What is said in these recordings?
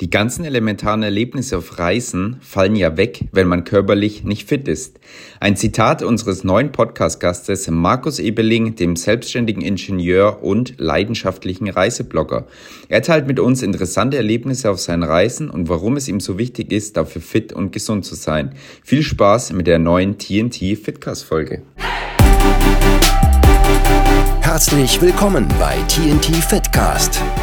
Die ganzen elementaren Erlebnisse auf Reisen fallen ja weg, wenn man körperlich nicht fit ist. Ein Zitat unseres neuen Podcast-Gastes Markus Ebeling, dem selbstständigen Ingenieur und leidenschaftlichen Reiseblogger. Er teilt mit uns interessante Erlebnisse auf seinen Reisen und warum es ihm so wichtig ist, dafür fit und gesund zu sein. Viel Spaß mit der neuen TNT Fitcast-Folge. Herzlich willkommen bei TNT Fitcast,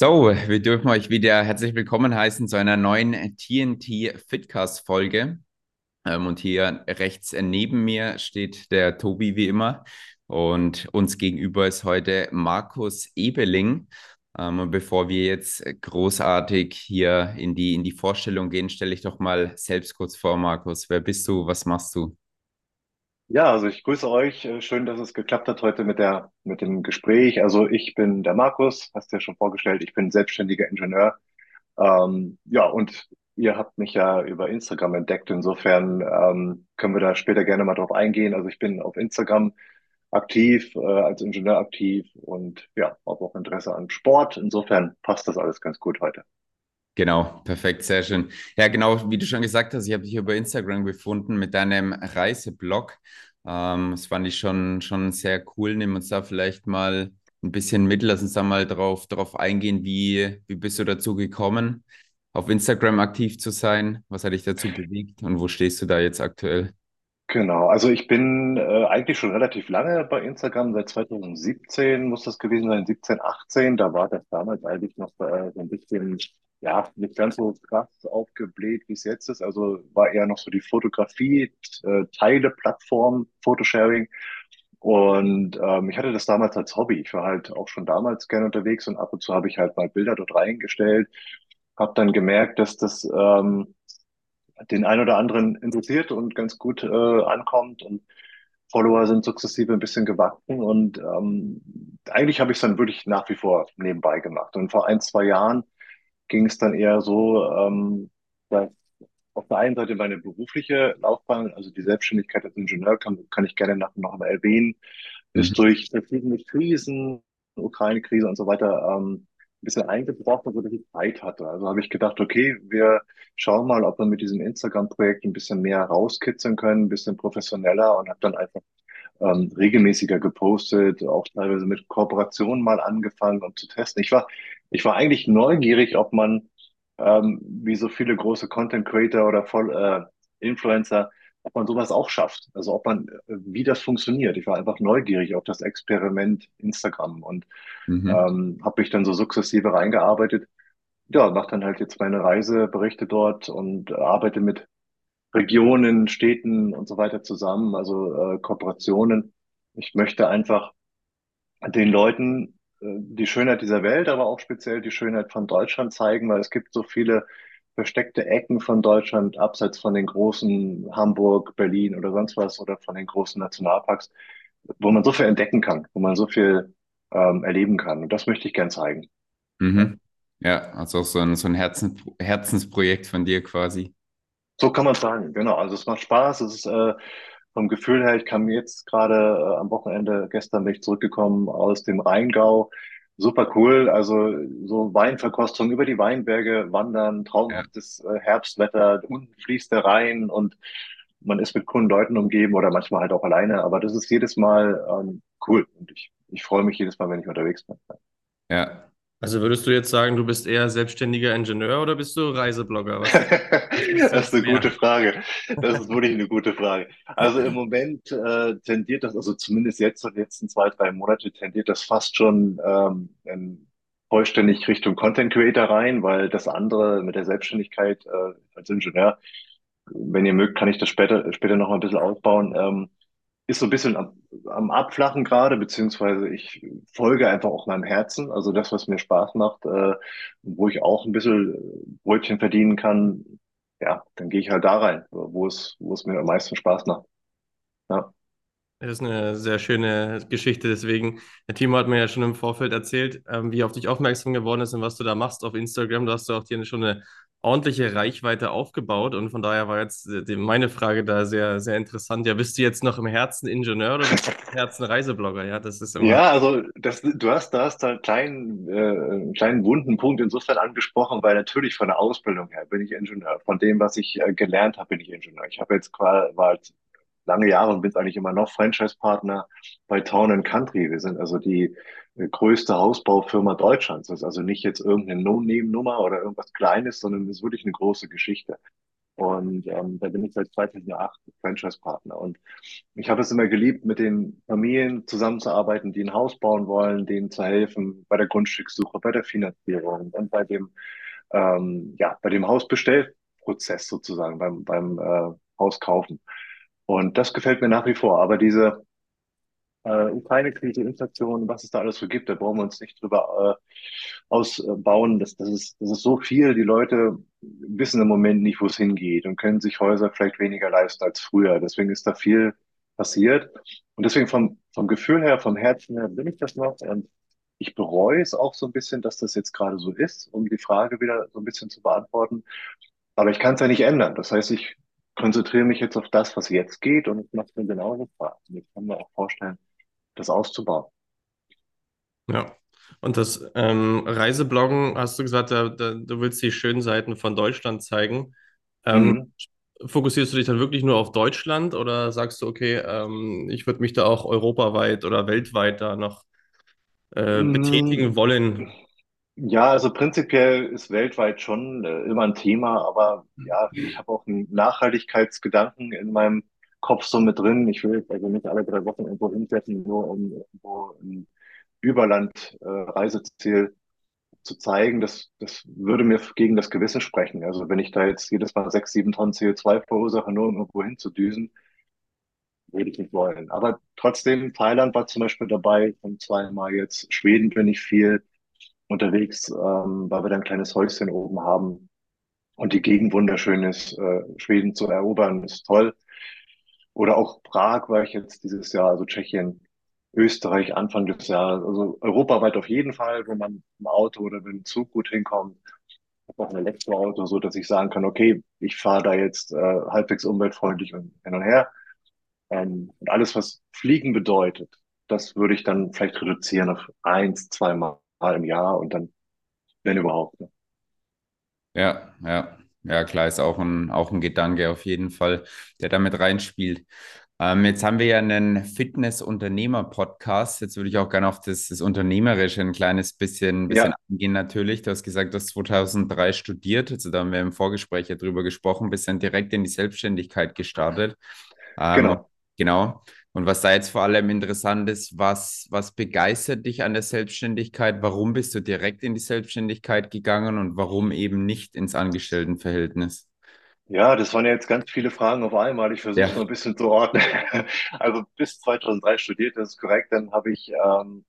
So, wir dürfen euch wieder herzlich willkommen heißen zu einer neuen TNT Fitcast Folge. Ähm, und hier rechts neben mir steht der Tobi wie immer. Und uns gegenüber ist heute Markus Ebeling. Ähm, und bevor wir jetzt großartig hier in die, in die Vorstellung gehen, stelle ich doch mal selbst kurz vor, Markus. Wer bist du? Was machst du? Ja, also ich grüße euch. Äh, schön, dass es geklappt hat heute mit der, mit dem Gespräch. Also ich bin der Markus, hast du ja schon vorgestellt. Ich bin selbstständiger Ingenieur. Ähm, ja, und ihr habt mich ja über Instagram entdeckt. Insofern ähm, können wir da später gerne mal drauf eingehen. Also ich bin auf Instagram aktiv, äh, als Ingenieur aktiv und ja, habe auch Interesse an Sport. Insofern passt das alles ganz gut heute. Genau, perfekt, sehr schön. Ja, genau, wie du schon gesagt hast, ich habe dich über Instagram gefunden mit deinem Reiseblog. Ähm, das fand ich schon, schon sehr cool. Nimm uns da vielleicht mal ein bisschen mit. Lass uns da mal drauf, drauf eingehen, wie, wie bist du dazu gekommen, auf Instagram aktiv zu sein? Was hat dich dazu bewegt und wo stehst du da jetzt aktuell? Genau, also ich bin äh, eigentlich schon relativ lange bei Instagram, seit 2017 muss das gewesen sein, 17, 18, da war das damals eigentlich noch äh, so ein bisschen ja, nicht ganz so krass aufgebläht, wie es jetzt ist. Also war eher noch so die Fotografie, äh, Teile, Plattform, Photosharing. Und ähm, ich hatte das damals als Hobby. Ich war halt auch schon damals gerne unterwegs und ab und zu habe ich halt mal Bilder dort reingestellt. Habe dann gemerkt, dass das ähm, den ein oder anderen interessiert und ganz gut äh, ankommt und Follower sind sukzessive ein bisschen gewachsen und ähm, eigentlich habe ich es dann wirklich nach wie vor nebenbei gemacht. Und vor ein, zwei Jahren ging es dann eher so, ähm, dass auf der einen Seite meine berufliche Laufbahn, also die Selbstständigkeit als Ingenieur, kann, kann ich gerne nachher noch mal erwähnen, mhm. ist durch verschiedene Krisen, Ukraine-Krise und so weiter, ähm, ein bisschen eingebrochen, sodass ich Zeit hatte. Also habe ich gedacht, okay, wir schauen mal, ob wir mit diesem Instagram-Projekt ein bisschen mehr rauskitzeln können, ein bisschen professioneller und habe dann einfach ähm, regelmäßiger gepostet, auch teilweise mit Kooperationen mal angefangen, um zu testen. Ich war, ich war eigentlich neugierig, ob man, ähm, wie so viele große Content Creator oder voll, äh, Influencer, ob man sowas auch schafft. Also ob man, äh, wie das funktioniert. Ich war einfach neugierig auf das Experiment Instagram und mhm. ähm, habe mich dann so sukzessive reingearbeitet. Ja, mache dann halt jetzt meine Reiseberichte dort und arbeite mit Regionen, Städten und so weiter zusammen, also äh, Kooperationen. Ich möchte einfach den Leuten die Schönheit dieser Welt, aber auch speziell die Schönheit von Deutschland zeigen, weil es gibt so viele versteckte Ecken von Deutschland, abseits von den großen Hamburg, Berlin oder sonst was oder von den großen Nationalparks, wo man so viel entdecken kann, wo man so viel ähm, erleben kann. Und das möchte ich gern zeigen. Mhm. Ja, also so ein, so ein Herzens Herzensprojekt von dir quasi. So kann man sagen, genau. Also es macht Spaß. Es ist äh, vom Gefühl her, ich kam jetzt gerade äh, am Wochenende, gestern bin ich zurückgekommen aus dem Rheingau. Super cool. Also so Weinverkostung über die Weinberge, wandern, traumhaftes äh, Herbstwetter, unten fließt der Rhein und man ist mit coolen Leuten umgeben oder manchmal halt auch alleine. Aber das ist jedes Mal ähm, cool und ich, ich freue mich jedes Mal, wenn ich unterwegs bin. Ja, also würdest du jetzt sagen, du bist eher selbstständiger Ingenieur oder bist du Reiseblogger? Was, das ist eine gute Frage. Das ist wirklich eine gute Frage. Also im Moment äh, tendiert das, also zumindest jetzt in den letzten zwei, drei Monate tendiert das fast schon ähm, in, vollständig Richtung Content Creator rein, weil das andere mit der Selbstständigkeit äh, als Ingenieur, wenn ihr mögt, kann ich das später, später noch mal ein bisschen ausbauen. Ähm, ist so ein bisschen am, am Abflachen gerade, beziehungsweise ich folge einfach auch meinem Herzen, also das, was mir Spaß macht, äh, wo ich auch ein bisschen Brötchen verdienen kann, ja, dann gehe ich halt da rein, wo es, wo es mir am meisten Spaß macht. Ja. Das ist eine sehr schöne Geschichte. Deswegen, der Timo hat mir ja schon im Vorfeld erzählt, ähm, wie er auf dich aufmerksam geworden ist und was du da machst auf Instagram. Da hast du auch dir schon eine ordentliche Reichweite aufgebaut. Und von daher war jetzt äh, meine Frage da sehr, sehr interessant. Ja, bist du jetzt noch im Herzen Ingenieur oder bist du im Herzen Reiseblogger? Ja, das ist immer. Ja, also das, du hast, da hast einen kleinen, äh, einen kleinen wunden Punkt insofern angesprochen, weil natürlich von der Ausbildung her bin ich Ingenieur. Von dem, was ich äh, gelernt habe, bin ich Ingenieur. Ich habe jetzt quasi, lange Jahre und bin eigentlich immer noch Franchise-Partner bei Town Country. Wir sind also die äh, größte Hausbaufirma Deutschlands. Das ist also nicht jetzt irgendeine No-Name-Nummer oder irgendwas Kleines, sondern es ist wirklich eine große Geschichte. Und ähm, da bin ich seit 2008 Franchise-Partner. Und ich habe es immer geliebt, mit den Familien zusammenzuarbeiten, die ein Haus bauen wollen, denen zu helfen bei der Grundstückssuche, bei der Finanzierung und bei dem, ähm, ja, bei dem Hausbestellprozess sozusagen, beim, beim äh, Hauskaufen. Und das gefällt mir nach wie vor. Aber diese äh, Ukraine-Krise, Inflation, was es da alles so gibt, da brauchen wir uns nicht drüber äh, ausbauen. Das, das, ist, das ist so viel. Die Leute wissen im Moment nicht, wo es hingeht und können sich Häuser vielleicht weniger leisten als früher. Deswegen ist da viel passiert. Und deswegen vom, vom Gefühl her, vom Herzen her bin ich das noch. Und ich bereue es auch so ein bisschen, dass das jetzt gerade so ist, um die Frage wieder so ein bisschen zu beantworten. Aber ich kann es ja nicht ändern. Das heißt, ich konzentriere mich jetzt auf das, was jetzt geht und ich mache mir genauso Spaß. Und ich kann mir auch vorstellen, das auszubauen. Ja. Und das ähm, Reisebloggen, hast du gesagt, da, da, du willst die schönen Seiten von Deutschland zeigen. Ähm, mhm. Fokussierst du dich dann wirklich nur auf Deutschland oder sagst du, okay, ähm, ich würde mich da auch europaweit oder weltweit da noch äh, betätigen wollen? Ja, also prinzipiell ist weltweit schon äh, immer ein Thema, aber ja, ich habe auch einen Nachhaltigkeitsgedanken in meinem Kopf so mit drin. Ich will also nicht alle drei Wochen irgendwo hinsetzen, nur um irgendwo ein Überland-Reiseziel äh, zu zeigen. Das, das würde mir gegen das Gewissen sprechen. Also wenn ich da jetzt jedes Mal sechs, sieben Tonnen CO2 verursache, nur um irgendwo hinzudüsen, würde ich nicht wollen. Aber trotzdem, Thailand war zum Beispiel dabei und zweimal jetzt. Schweden bin ich viel unterwegs, ähm, weil wir da ein kleines Häuschen oben haben und die Gegend wunderschön ist. Äh, Schweden zu erobern ist toll. Oder auch Prag war ich jetzt dieses Jahr, also Tschechien, Österreich Anfang des Jahres. Also europaweit auf jeden Fall, wo man im Auto oder mit dem Zug gut hinkommt. Ich habe auch ein Elektroauto, so dass ich sagen kann, okay, ich fahre da jetzt äh, halbwegs umweltfreundlich und hin und her. Ähm, und alles, was Fliegen bedeutet, das würde ich dann vielleicht reduzieren auf eins, zweimal im Jahr und dann, wenn überhaupt. Ne? Ja, ja. Ja, klar, ist auch ein, auch ein Gedanke auf jeden Fall, der damit reinspielt. Ähm, jetzt haben wir ja einen Fitness-Unternehmer-Podcast. Jetzt würde ich auch gerne auf das, das Unternehmerische ein kleines bisschen, bisschen Ja, eingehen natürlich. Du hast gesagt, du hast 2003 studiert. Also da haben wir im Vorgespräch ja drüber gesprochen, bist dann direkt in die Selbstständigkeit gestartet. Ähm, genau. genau. Und was da jetzt vor allem interessant ist, was, was begeistert dich an der Selbstständigkeit? Warum bist du direkt in die Selbstständigkeit gegangen und warum eben nicht ins Angestelltenverhältnis? Ja, das waren ja jetzt ganz viele Fragen auf einmal. Ich versuche Ja. es mal ein bisschen zu ordnen. Also bis 2003 studiert, das ist korrekt. Dann habe ich ähm,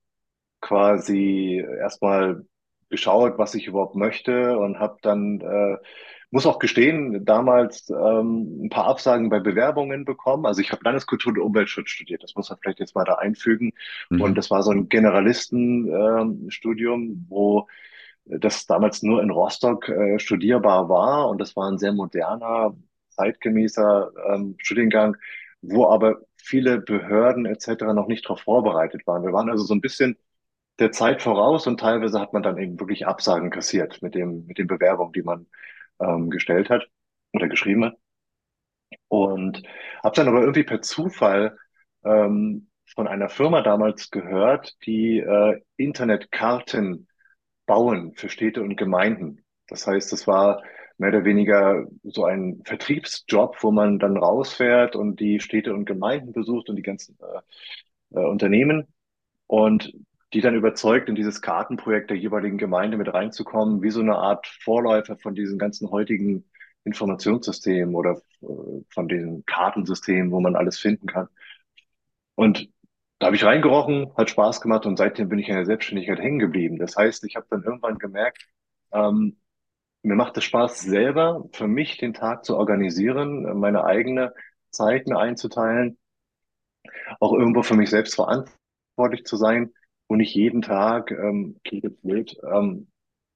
quasi erstmal geschaut, was ich überhaupt möchte und habe dann, äh, muss auch gestehen, damals ähm, ein paar Absagen bei Bewerbungen bekommen. Also ich habe Landeskultur und Umweltschutz studiert, das muss man vielleicht jetzt mal da einfügen. Und Mhm. das war so ein Generalistenstudium, ähm, wo das damals nur in Rostock äh, studierbar war und das war ein sehr moderner, zeitgemäßer ähm, Studiengang, wo aber viele Behörden etc. noch nicht darauf vorbereitet waren. Wir waren also so ein bisschen der Zeit voraus und teilweise hat man dann eben wirklich Absagen kassiert mit dem, mit den Bewerbungen, die man ähm, gestellt hat oder geschrieben hat. Und habe dann aber irgendwie per Zufall ähm, von einer Firma damals gehört, die äh, Internetkarten bauen für Städte und Gemeinden. Das heißt, es war mehr oder weniger so ein Vertriebsjob, wo man dann rausfährt und die Städte und Gemeinden besucht und die ganzen äh, äh, Unternehmen und die dann überzeugt, in dieses Kartenprojekt der jeweiligen Gemeinde mit reinzukommen, wie so eine Art Vorläufer von diesen ganzen heutigen Informationssystemen oder äh, von diesen Kartensystemen, wo man alles finden kann. Und da habe ich reingerochen, hat Spaß gemacht und seitdem bin ich in der Selbstständigkeit hängen geblieben. Das heißt, ich habe dann irgendwann gemerkt, ähm, mir macht es Spaß, selber für mich den Tag zu organisieren, meine eigene Zeit mir einzuteilen auch irgendwo für mich selbst verantwortlich zu sein und nicht jeden Tag, ähm, klingt blöd, ähm,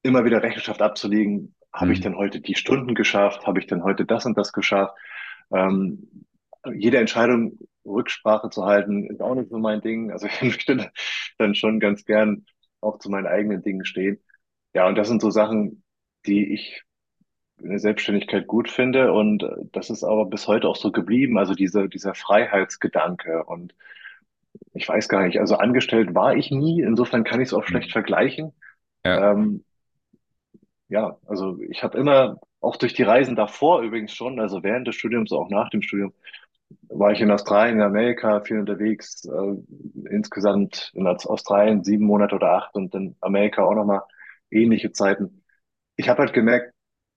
immer wieder Rechenschaft abzulegen. Habe ich Mhm. denn heute die Stunden geschafft? Habe ich denn heute das und das geschafft? Ähm, jede Entscheidung Rücksprache zu halten, ist auch nicht so mein Ding. Also ich möchte dann schon ganz gern auch zu meinen eigenen Dingen stehen. Ja, und das sind so Sachen, die ich in der Selbstständigkeit gut finde. Und äh, das ist aber bis heute auch so geblieben. Also diese, dieser Freiheitsgedanke. Und ich weiß gar nicht, also angestellt war ich nie. Insofern kann ich es auch schlecht Mhm. vergleichen. Ja. Ähm, ja, also ich habe immer, auch durch die Reisen davor übrigens schon, also während des Studiums, auch nach dem Studium, war ich in Australien, in Amerika viel unterwegs, äh, insgesamt in Australien sieben Monate oder acht und in Amerika auch nochmal ähnliche Zeiten. Ich habe halt gemerkt,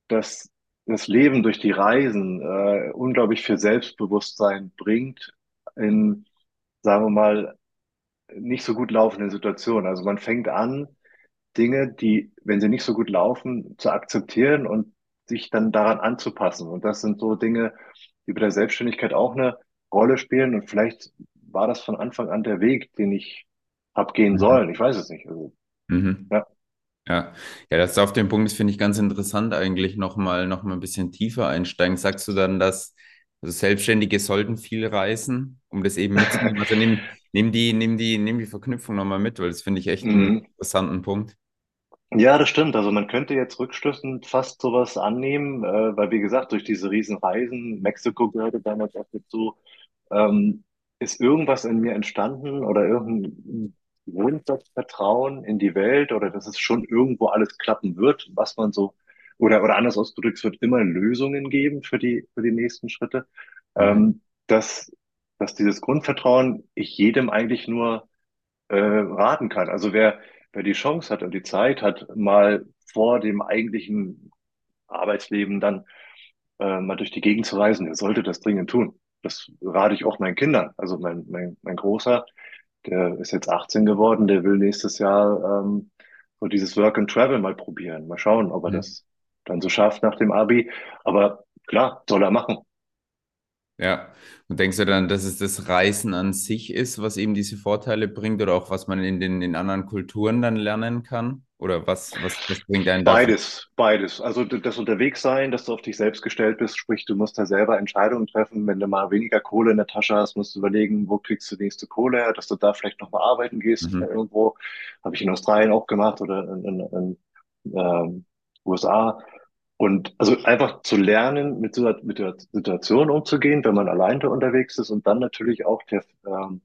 dass das Leben durch die Reisen äh, unglaublich viel Selbstbewusstsein bringt in, sagen wir mal, nicht so gut laufenden Situationen. Also man fängt an, Dinge, die, wenn sie nicht so gut laufen, zu akzeptieren und sich dann daran anzupassen. Und das sind so Dinge, die bei der Selbstständigkeit auch eine Rolle spielen. Und vielleicht war das von Anfang an der Weg, den ich hab gehen Mhm. sollen. Ich weiß es nicht. Also, Mhm. ja. Ja, ja, das auf den Punkt, das finde ich ganz interessant, eigentlich nochmal noch mal ein bisschen tiefer einsteigen. Sagst du dann, dass also Selbstständige sollten viel reisen, um das eben mitzunehmen? Also nimm, nimm die, nimm die, nimm die Verknüpfung nochmal mit, weil das finde ich echt einen Mhm. interessanten Punkt. Ja, das stimmt. Also man könnte jetzt rückschlüssend fast sowas annehmen, äh, weil wie gesagt, durch diese Riesenreisen, Mexiko gehörte damals auch dazu, ähm, ist irgendwas in mir entstanden oder irgendein Grundsatzvertrauen in die Welt oder dass es schon irgendwo alles klappen wird, was man so, oder, oder anders ausgedrückt, es wird immer Lösungen geben für die, für die nächsten Schritte, Mhm. ähm, dass, dass dieses Grundvertrauen ich jedem eigentlich nur äh, raten kann. Also wer, wer die Chance hat und die Zeit hat, mal vor dem eigentlichen Arbeitsleben dann äh, mal durch die Gegend zu reisen, der sollte das dringend tun. Das rate ich auch meinen Kindern. Also mein, mein, mein Großer, der ist jetzt 18 geworden, der will nächstes Jahr ähm, so dieses Work and Travel mal probieren. Mal schauen, ob er Mhm. das dann so schafft nach dem Abi. Aber klar, soll er machen. Ja, und denkst du dann, dass es das Reisen an sich ist, was eben diese Vorteile bringt oder auch was man in den in anderen Kulturen dann lernen kann? Oder was, was, was bringt einen? Beides, beides. Also das Unterwegssein, dass du auf dich selbst gestellt bist, sprich, du musst da selber Entscheidungen treffen. Wenn du mal weniger Kohle in der Tasche hast, musst du überlegen, wo kriegst du die nächste Kohle her, dass du da vielleicht nochmal arbeiten gehst. Äh, Mhm. Irgendwo habe ich in Australien auch gemacht oder in, in, in ähm, USA. Und also einfach zu lernen, mit, mit der Situation umzugehen, wenn man alleine unterwegs ist und dann natürlich auch der, ähm,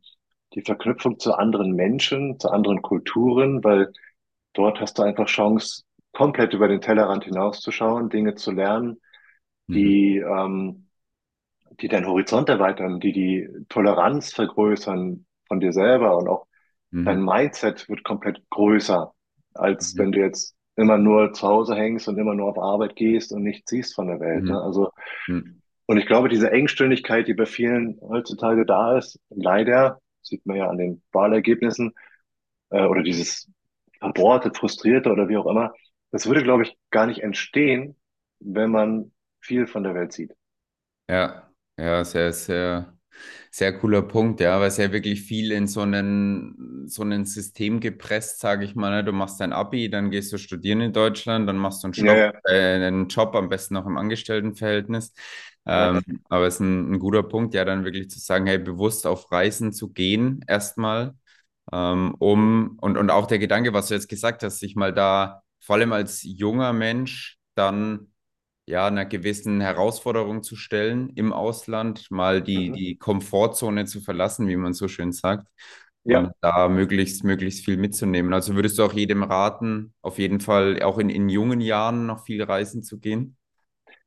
die Verknüpfung zu anderen Menschen, zu anderen Kulturen, weil Dort hast du einfach Chance, komplett über den Tellerrand hinauszuschauen, Dinge zu lernen, Mhm. die, ähm, die deinen Horizont erweitern, die die Toleranz vergrößern von dir selber und auch dein Mhm. Mindset wird komplett größer, als Mhm. wenn du jetzt immer nur zu Hause hängst und immer nur auf Arbeit gehst und nichts siehst von der Welt. Ne? Mhm. Also, Mhm. und ich glaube, diese Engstirnigkeit, die bei vielen heutzutage da ist, leider, sieht man ja an den Wahlergebnissen, äh, oder dieses verbohrte, frustrierte oder wie auch immer, das würde, glaube ich, gar nicht entstehen, wenn man viel von der Welt sieht. Ja, ja, sehr, sehr, sehr cooler Punkt, ja, weil es ja wirklich viel in so einen, so ein System gepresst, sage ich mal. Ne? Du machst dein Abi, dann gehst du studieren in Deutschland, dann machst du einen Ja, Job, ja, äh, einen Job, am besten noch im Angestelltenverhältnis. ja. Ähm, aber es ist ein, ein guter Punkt, ja, dann wirklich zu sagen, hey, bewusst auf Reisen zu gehen, erstmal, ähm, um, und, und auch der Gedanke, was du jetzt gesagt hast, sich mal da, vor allem als junger Mensch, dann ja, einer gewissen Herausforderung zu stellen im Ausland, mal die, Mhm. die Komfortzone zu verlassen, wie man so schön sagt, und Ja, da möglichst, möglichst viel mitzunehmen. Also würdest du auch jedem raten, auf jeden Fall auch in, in jungen Jahren noch viel reisen zu gehen?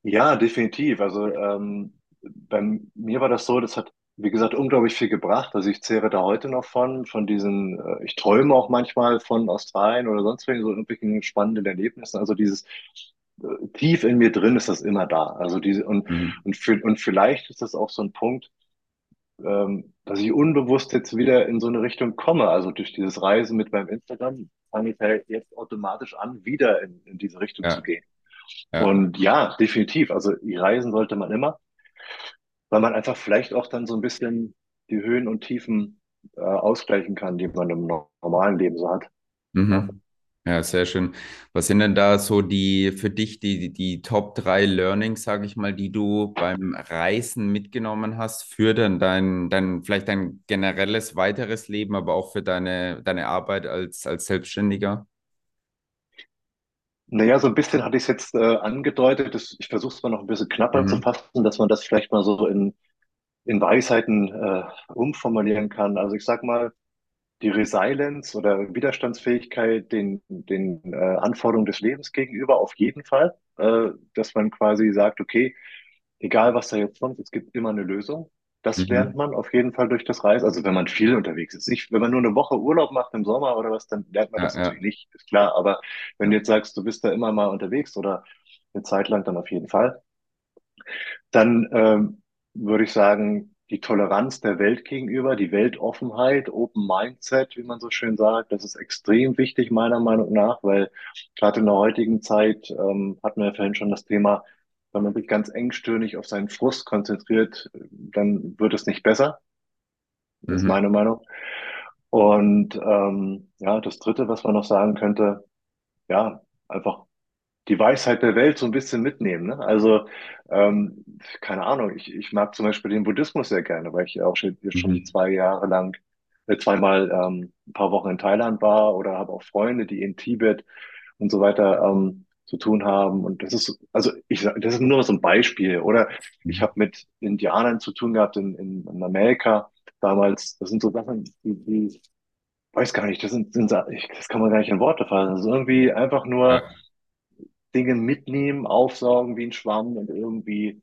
ja, definitiv. Also ähm, bei mir war das so, das hat, wie gesagt, unglaublich viel gebracht. Also ich zehre da heute noch von, von diesen, äh, ich träume auch manchmal von Australien oder sonst wegen so irgendwelchen spannenden Erlebnissen. Also dieses tief in mir drin ist das immer da. Also diese und Mhm. und für, und vielleicht ist das auch so ein Punkt, ähm, dass ich unbewusst jetzt wieder in so eine Richtung komme. Also durch dieses Reisen mit meinem Instagram fange ich halt jetzt automatisch an, wieder in, in diese Richtung zu Ja, gehen. ja. Und ja, definitiv. Also Reisen sollte man immer, weil man einfach vielleicht auch dann so ein bisschen die Höhen und Tiefen äh, ausgleichen kann, die man im normalen Leben so hat. Mhm. Ja, sehr schön. Was sind denn da so die für dich die, die Top drei Learnings, sage ich mal, die du beim Reisen mitgenommen hast für dann dein, dein, vielleicht dein generelles weiteres Leben, aber auch für deine, deine Arbeit als, als Selbstständiger? Naja, so ein bisschen hatte ich es jetzt äh, angedeutet. Das, ich versuche es mal noch ein bisschen knapper zu Mhm. fassen, dass man das vielleicht mal so in, in Weisheiten äh, umformulieren kann. Also ich sag mal, die Resilience oder Widerstandsfähigkeit den, den äh, Anforderungen des Lebens gegenüber auf jeden Fall, äh, dass man quasi sagt, okay, egal was da jetzt kommt, es gibt immer eine Lösung. Das lernt Mhm. man auf jeden Fall durch das Reisen. Also wenn man viel unterwegs ist. Nicht, wenn man nur eine Woche Urlaub macht im Sommer oder was, dann lernt man Ja, das natürlich ja, nicht, ist klar. Aber wenn du jetzt sagst, du bist da immer mal unterwegs oder eine Zeit lang, dann auf jeden Fall. Dann ähm, würde ich sagen, die Toleranz der Welt gegenüber, die Weltoffenheit, Open Mindset, wie man so schön sagt, das ist extrem wichtig meiner Meinung nach, weil gerade in der heutigen Zeit ähm, hatten wir ja vorhin schon das Thema, wenn man sich ganz engstirnig auf seinen Frust konzentriert, dann wird es nicht besser. Das ist Mhm. meine Meinung. Und ähm, ja, das Dritte, was man noch sagen könnte, ja, einfach die Weisheit der Welt so ein bisschen mitnehmen. Ne? Also, ähm, keine Ahnung, ich, ich mag zum Beispiel den Buddhismus sehr gerne, weil ich auch schon, schon Mhm. zwei Jahre lang, äh, zweimal ähm, ein paar Wochen in Thailand war oder habe auch Freunde, die in Tibet und so weiter ähm, zu tun haben. Und das ist, also ich das ist nur so ein Beispiel. Oder ich Mhm. habe mit Indianern zu tun gehabt in, in, in Amerika damals. Das sind so Sachen, die, die weiß gar nicht, das sind, sind das kann man gar nicht in Worte fassen. Das ist irgendwie einfach nur Ja, Dinge mitnehmen, aufsaugen wie ein Schwamm und irgendwie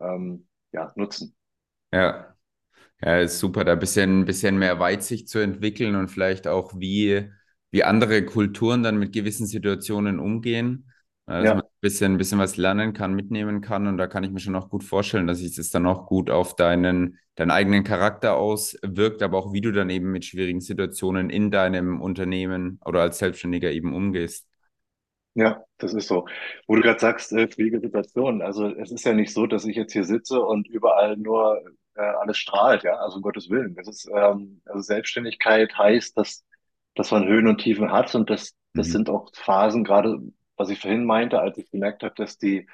ähm, ja, nutzen. ja. Ja, ist super, da ein bisschen, bisschen mehr Weitsicht zu entwickeln und vielleicht auch, wie, wie andere Kulturen dann mit gewissen Situationen umgehen. Ja, Dass man Ja, ein bisschen, ein bisschen was lernen kann, mitnehmen kann. Und da kann ich mir schon auch gut vorstellen, dass sich das dann auch gut auf deinen, deinen eigenen Charakter auswirkt, aber auch wie du dann eben mit schwierigen Situationen in deinem Unternehmen oder als Selbstständiger eben umgehst. Ja, das ist so. Wo du gerade sagst, äh, schwierige Situation. Also es ist ja nicht so, dass ich jetzt hier sitze und überall nur äh, alles strahlt, ja, also um Gottes Willen. Das ist, ähm, also Selbstständigkeit heißt, dass, dass man Höhen und Tiefen hat und das, das Mhm. sind auch Phasen, gerade was ich vorhin meinte, als ich gemerkt habe, dass die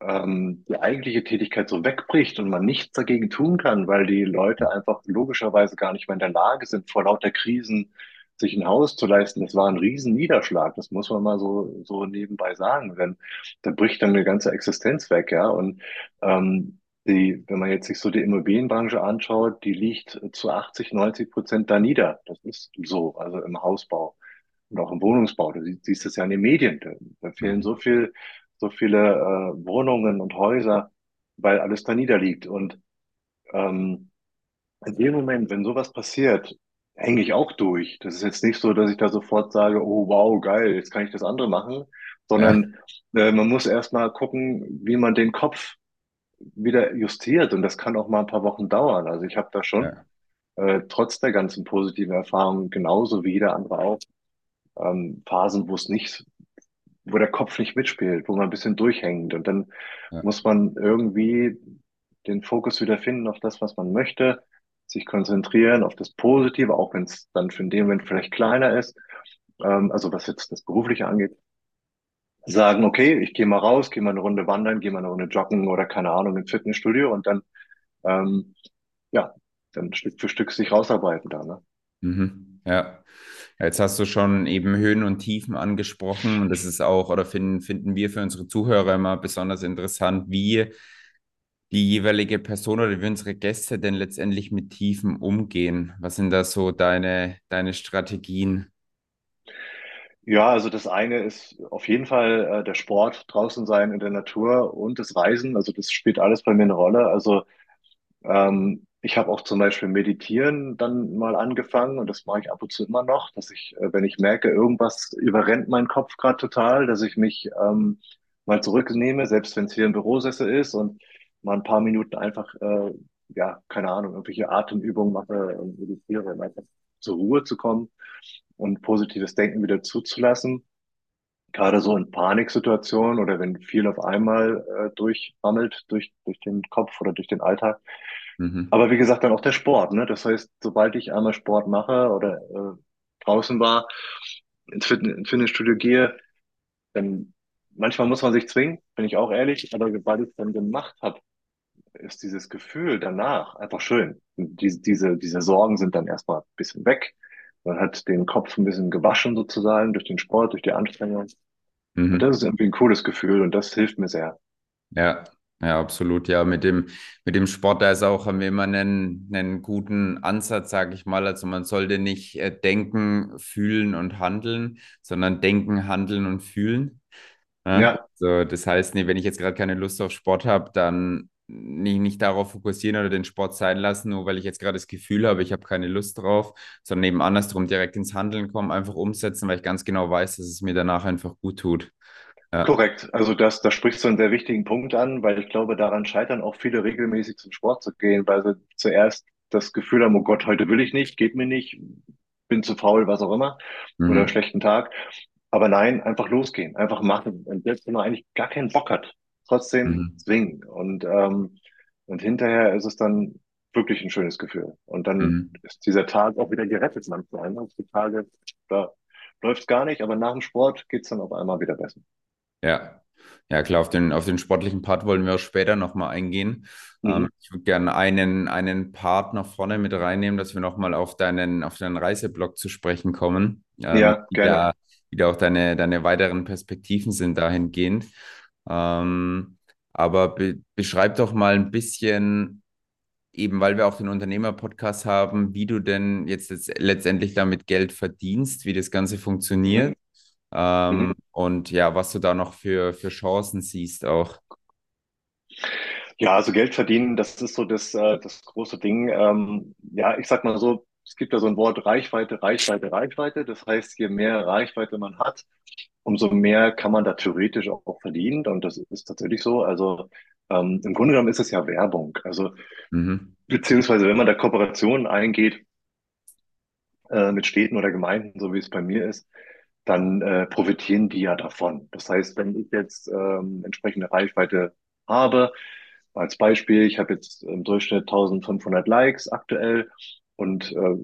ähm, die eigentliche Tätigkeit so wegbricht und man nichts dagegen tun kann, weil die Leute einfach logischerweise gar nicht mehr in der Lage sind, vor lauter Krisen sich ein Haus zu leisten. Das war ein Riesenniederschlag. Das muss man mal so, so nebenbei sagen. Denn da bricht dann eine ganze Existenz weg, ja. Und ähm, die, wenn man jetzt sich so die Immobilienbranche anschaut, die liegt zu 80, 90 Prozent da nieder. Das ist so, also im Hausbau und auch im Wohnungsbau. Du siehst, es ja in den Medien. Da, da fehlen Mhm. so viel so viele äh, Wohnungen und Häuser, weil alles da niederliegt. Und ähm, in dem Moment, wenn sowas passiert, hänge ich auch durch. Das ist jetzt nicht so, dass ich da sofort sage, oh wow, geil, jetzt kann ich das andere machen, Ja, sondern äh, man muss erstmal gucken, wie man den Kopf wieder justiert. Und das kann auch mal ein paar Wochen dauern. Also ich habe da schon ja, äh, trotz der ganzen positiven Erfahrungen, genauso wie jeder andere auch, ähm, Phasen, wo es nicht wo der Kopf nicht mitspielt, wo man ein bisschen durchhängt. Und dann ja. muss man irgendwie den Fokus wieder finden auf das, was man möchte, sich konzentrieren auf das Positive, auch wenn es dann für den Moment vielleicht kleiner ist. Ähm, also was jetzt das Berufliche angeht. Sagen, okay, ich gehe mal raus, gehe mal eine Runde wandern, gehe mal eine Runde joggen oder keine Ahnung ins Fitnessstudio und dann, ähm, ja, dann Stück für Stück sich rausarbeiten da, ne? Mhm. Ja. Ja, Jetzt hast du schon eben Höhen und Tiefen angesprochen und das ist auch, oder finden, finden wir für unsere Zuhörer immer besonders interessant, wie die jeweilige Person oder wie unsere Gäste denn letztendlich mit Tiefen umgehen. Was sind da so deine, deine Strategien? Ja, also das eine ist auf jeden Fall äh, der Sport, draußen sein in der Natur und das Reisen. Also das spielt alles bei mir eine Rolle. Also ähm, ich habe auch zum Beispiel Meditieren dann mal angefangen und das mache ich ab und zu immer noch, dass ich, äh, wenn ich merke, irgendwas überrennt meinen Kopf gerade total, dass ich mich ähm, mal zurücknehme, selbst wenn es hier im Bürosessel ist und mal ein paar Minuten einfach, äh, ja, keine Ahnung, irgendwelche Atemübungen mache und meditiere, um einfach zur Ruhe zu kommen und positives Denken wieder zuzulassen. Gerade so in Paniksituationen oder wenn viel auf einmal äh, durchrammelt durch, durch den Kopf oder durch den Alltag, Mhm. Aber wie gesagt, dann auch der Sport. Ne? Das heißt, sobald ich einmal Sport mache oder äh, draußen war, ins Fitnessstudio gehe, dann manchmal muss man sich zwingen, bin ich auch ehrlich, aber sobald ich es dann gemacht habe, ist dieses Gefühl danach einfach schön. Diese, diese, diese Sorgen sind dann erstmal ein bisschen weg. Man hat den Kopf ein bisschen gewaschen sozusagen durch den Sport, durch die Anstrengung. Mhm. Und das ist irgendwie ein cooles Gefühl und das hilft mir sehr. Ja, ja, absolut. Ja, mit dem, mit dem Sport, da ist auch, haben wir immer einen, einen guten Ansatz, sage ich mal. Also man sollte nicht äh, denken, fühlen und handeln, sondern denken, handeln und fühlen. Ja. ja. Also das heißt, nee, wenn ich jetzt gerade keine Lust auf Sport habe, dann nicht, nicht darauf fokussieren oder den Sport sein lassen, nur weil ich jetzt gerade das Gefühl habe, ich habe keine Lust drauf, sondern eben andersrum direkt ins Handeln kommen, einfach umsetzen, weil ich ganz genau weiß, dass es mir danach einfach gut tut. Ja. Korrekt. Also das, da sprichst du einen sehr wichtigen Punkt an, weil ich glaube, daran scheitern auch viele regelmäßig zum Sport zu gehen, weil sie zuerst das Gefühl haben, oh Gott, heute will ich nicht, geht mir nicht, bin zu faul, was auch immer, mhm. oder schlechten Tag. Aber nein, einfach losgehen, einfach machen. Und selbst wenn man eigentlich gar keinen Bock hat, trotzdem mhm. zwingen. Und, ähm, und hinterher ist es dann wirklich ein schönes Gefühl. Und dann mhm. ist dieser Tag auch wieder gerettet manchmal. Die Tage, da läuft es gar nicht, aber nach dem Sport geht es dann auf einmal wieder besser. Ja, ja klar, auf den, auf den sportlichen Part wollen wir auch später nochmal eingehen. Mhm. Ähm, ich würde gerne einen, einen Part nach vorne mit reinnehmen, dass wir nochmal auf deinen, auf deinen Reiseblog zu sprechen kommen. Ähm, ja, gerne. Wie da auch deine, deine weiteren Perspektiven sind dahingehend. Ähm, aber be beschreib doch mal ein bisschen, eben weil wir auch den Unternehmer-Podcast haben, wie du denn jetzt, jetzt letztendlich damit Geld verdienst, wie das Ganze funktioniert. Ähm, mhm. Und ja, was du da noch für, für Chancen siehst auch. Ja, also Geld verdienen, das ist so das, äh, das große Ding. Ähm, ja, ich sag mal so, es gibt ja so ein Wort Reichweite, Reichweite, Reichweite. Das heißt, je mehr Reichweite man hat, umso mehr kann man da theoretisch auch, verdienen. Und das ist tatsächlich so. Also ähm, im Grunde genommen ist es ja Werbung. Also mhm. beziehungsweise wenn man da Kooperationen eingeht äh, mit Städten oder Gemeinden, so wie es bei mir ist, dann äh, profitieren die ja davon. Das heißt, wenn ich jetzt ähm, entsprechende Reichweite habe, als Beispiel, ich habe jetzt im Durchschnitt 1500 Likes aktuell und äh,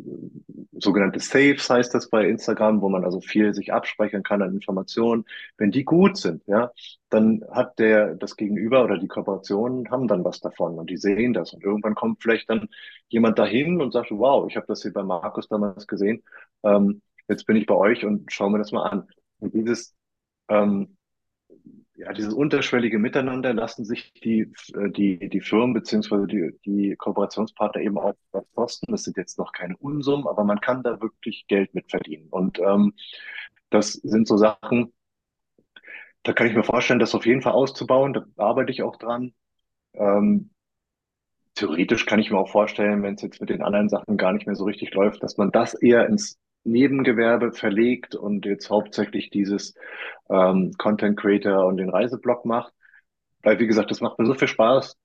sogenannte Saves heißt das bei Instagram, wo man also viel sich abspeichern kann an Informationen. Wenn die gut sind, ja, dann hat der das Gegenüber oder die Kooperationen haben dann was davon und die sehen das und irgendwann kommt vielleicht dann jemand dahin und sagt, wow, ich habe das hier bei Markus damals gesehen. Ähm, jetzt bin ich bei euch und schaue mir das mal an. Und dieses, ähm, ja, dieses unterschwellige Miteinander lassen sich die, äh, die, die Firmen beziehungsweise die, die Kooperationspartner eben auch was kosten. Das sind jetzt noch keine Unsummen, aber man kann da wirklich Geld mit verdienen. Und ähm, das sind so Sachen, da kann ich mir vorstellen, das auf jeden Fall auszubauen. Da arbeite ich auch dran. Ähm, theoretisch kann ich mir auch vorstellen, wenn es jetzt mit den anderen Sachen gar nicht mehr so richtig läuft, dass man das eher ins Nebengewerbe verlegt und jetzt hauptsächlich dieses ähm, Content Creator und den Reiseblog macht. Weil, wie gesagt, das macht mir so viel Spaß.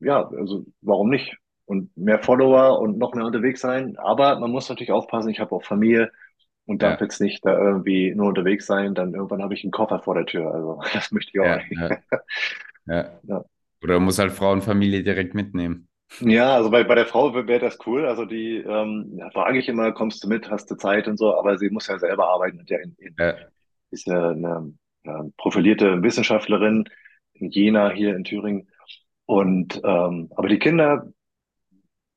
Ja, also warum nicht? Und mehr Follower und noch mehr unterwegs sein. Aber man muss natürlich aufpassen, ich habe auch Familie und darf ja. jetzt nicht da irgendwie nur unterwegs sein. Dann irgendwann habe ich einen Koffer vor der Tür. Also das möchte ich auch ja, nicht. Ja. Oder muss halt Frau und Familie direkt mitnehmen. Ja, also bei, bei der Frau wäre das cool. Also die ähm, ja, frage ich immer, kommst du mit, hast du Zeit und so, aber sie muss ja selber arbeiten. Und ja in, in, ja. ist ja eine, eine profilierte Wissenschaftlerin in Jena hier in Thüringen. Und ähm, aber die Kinder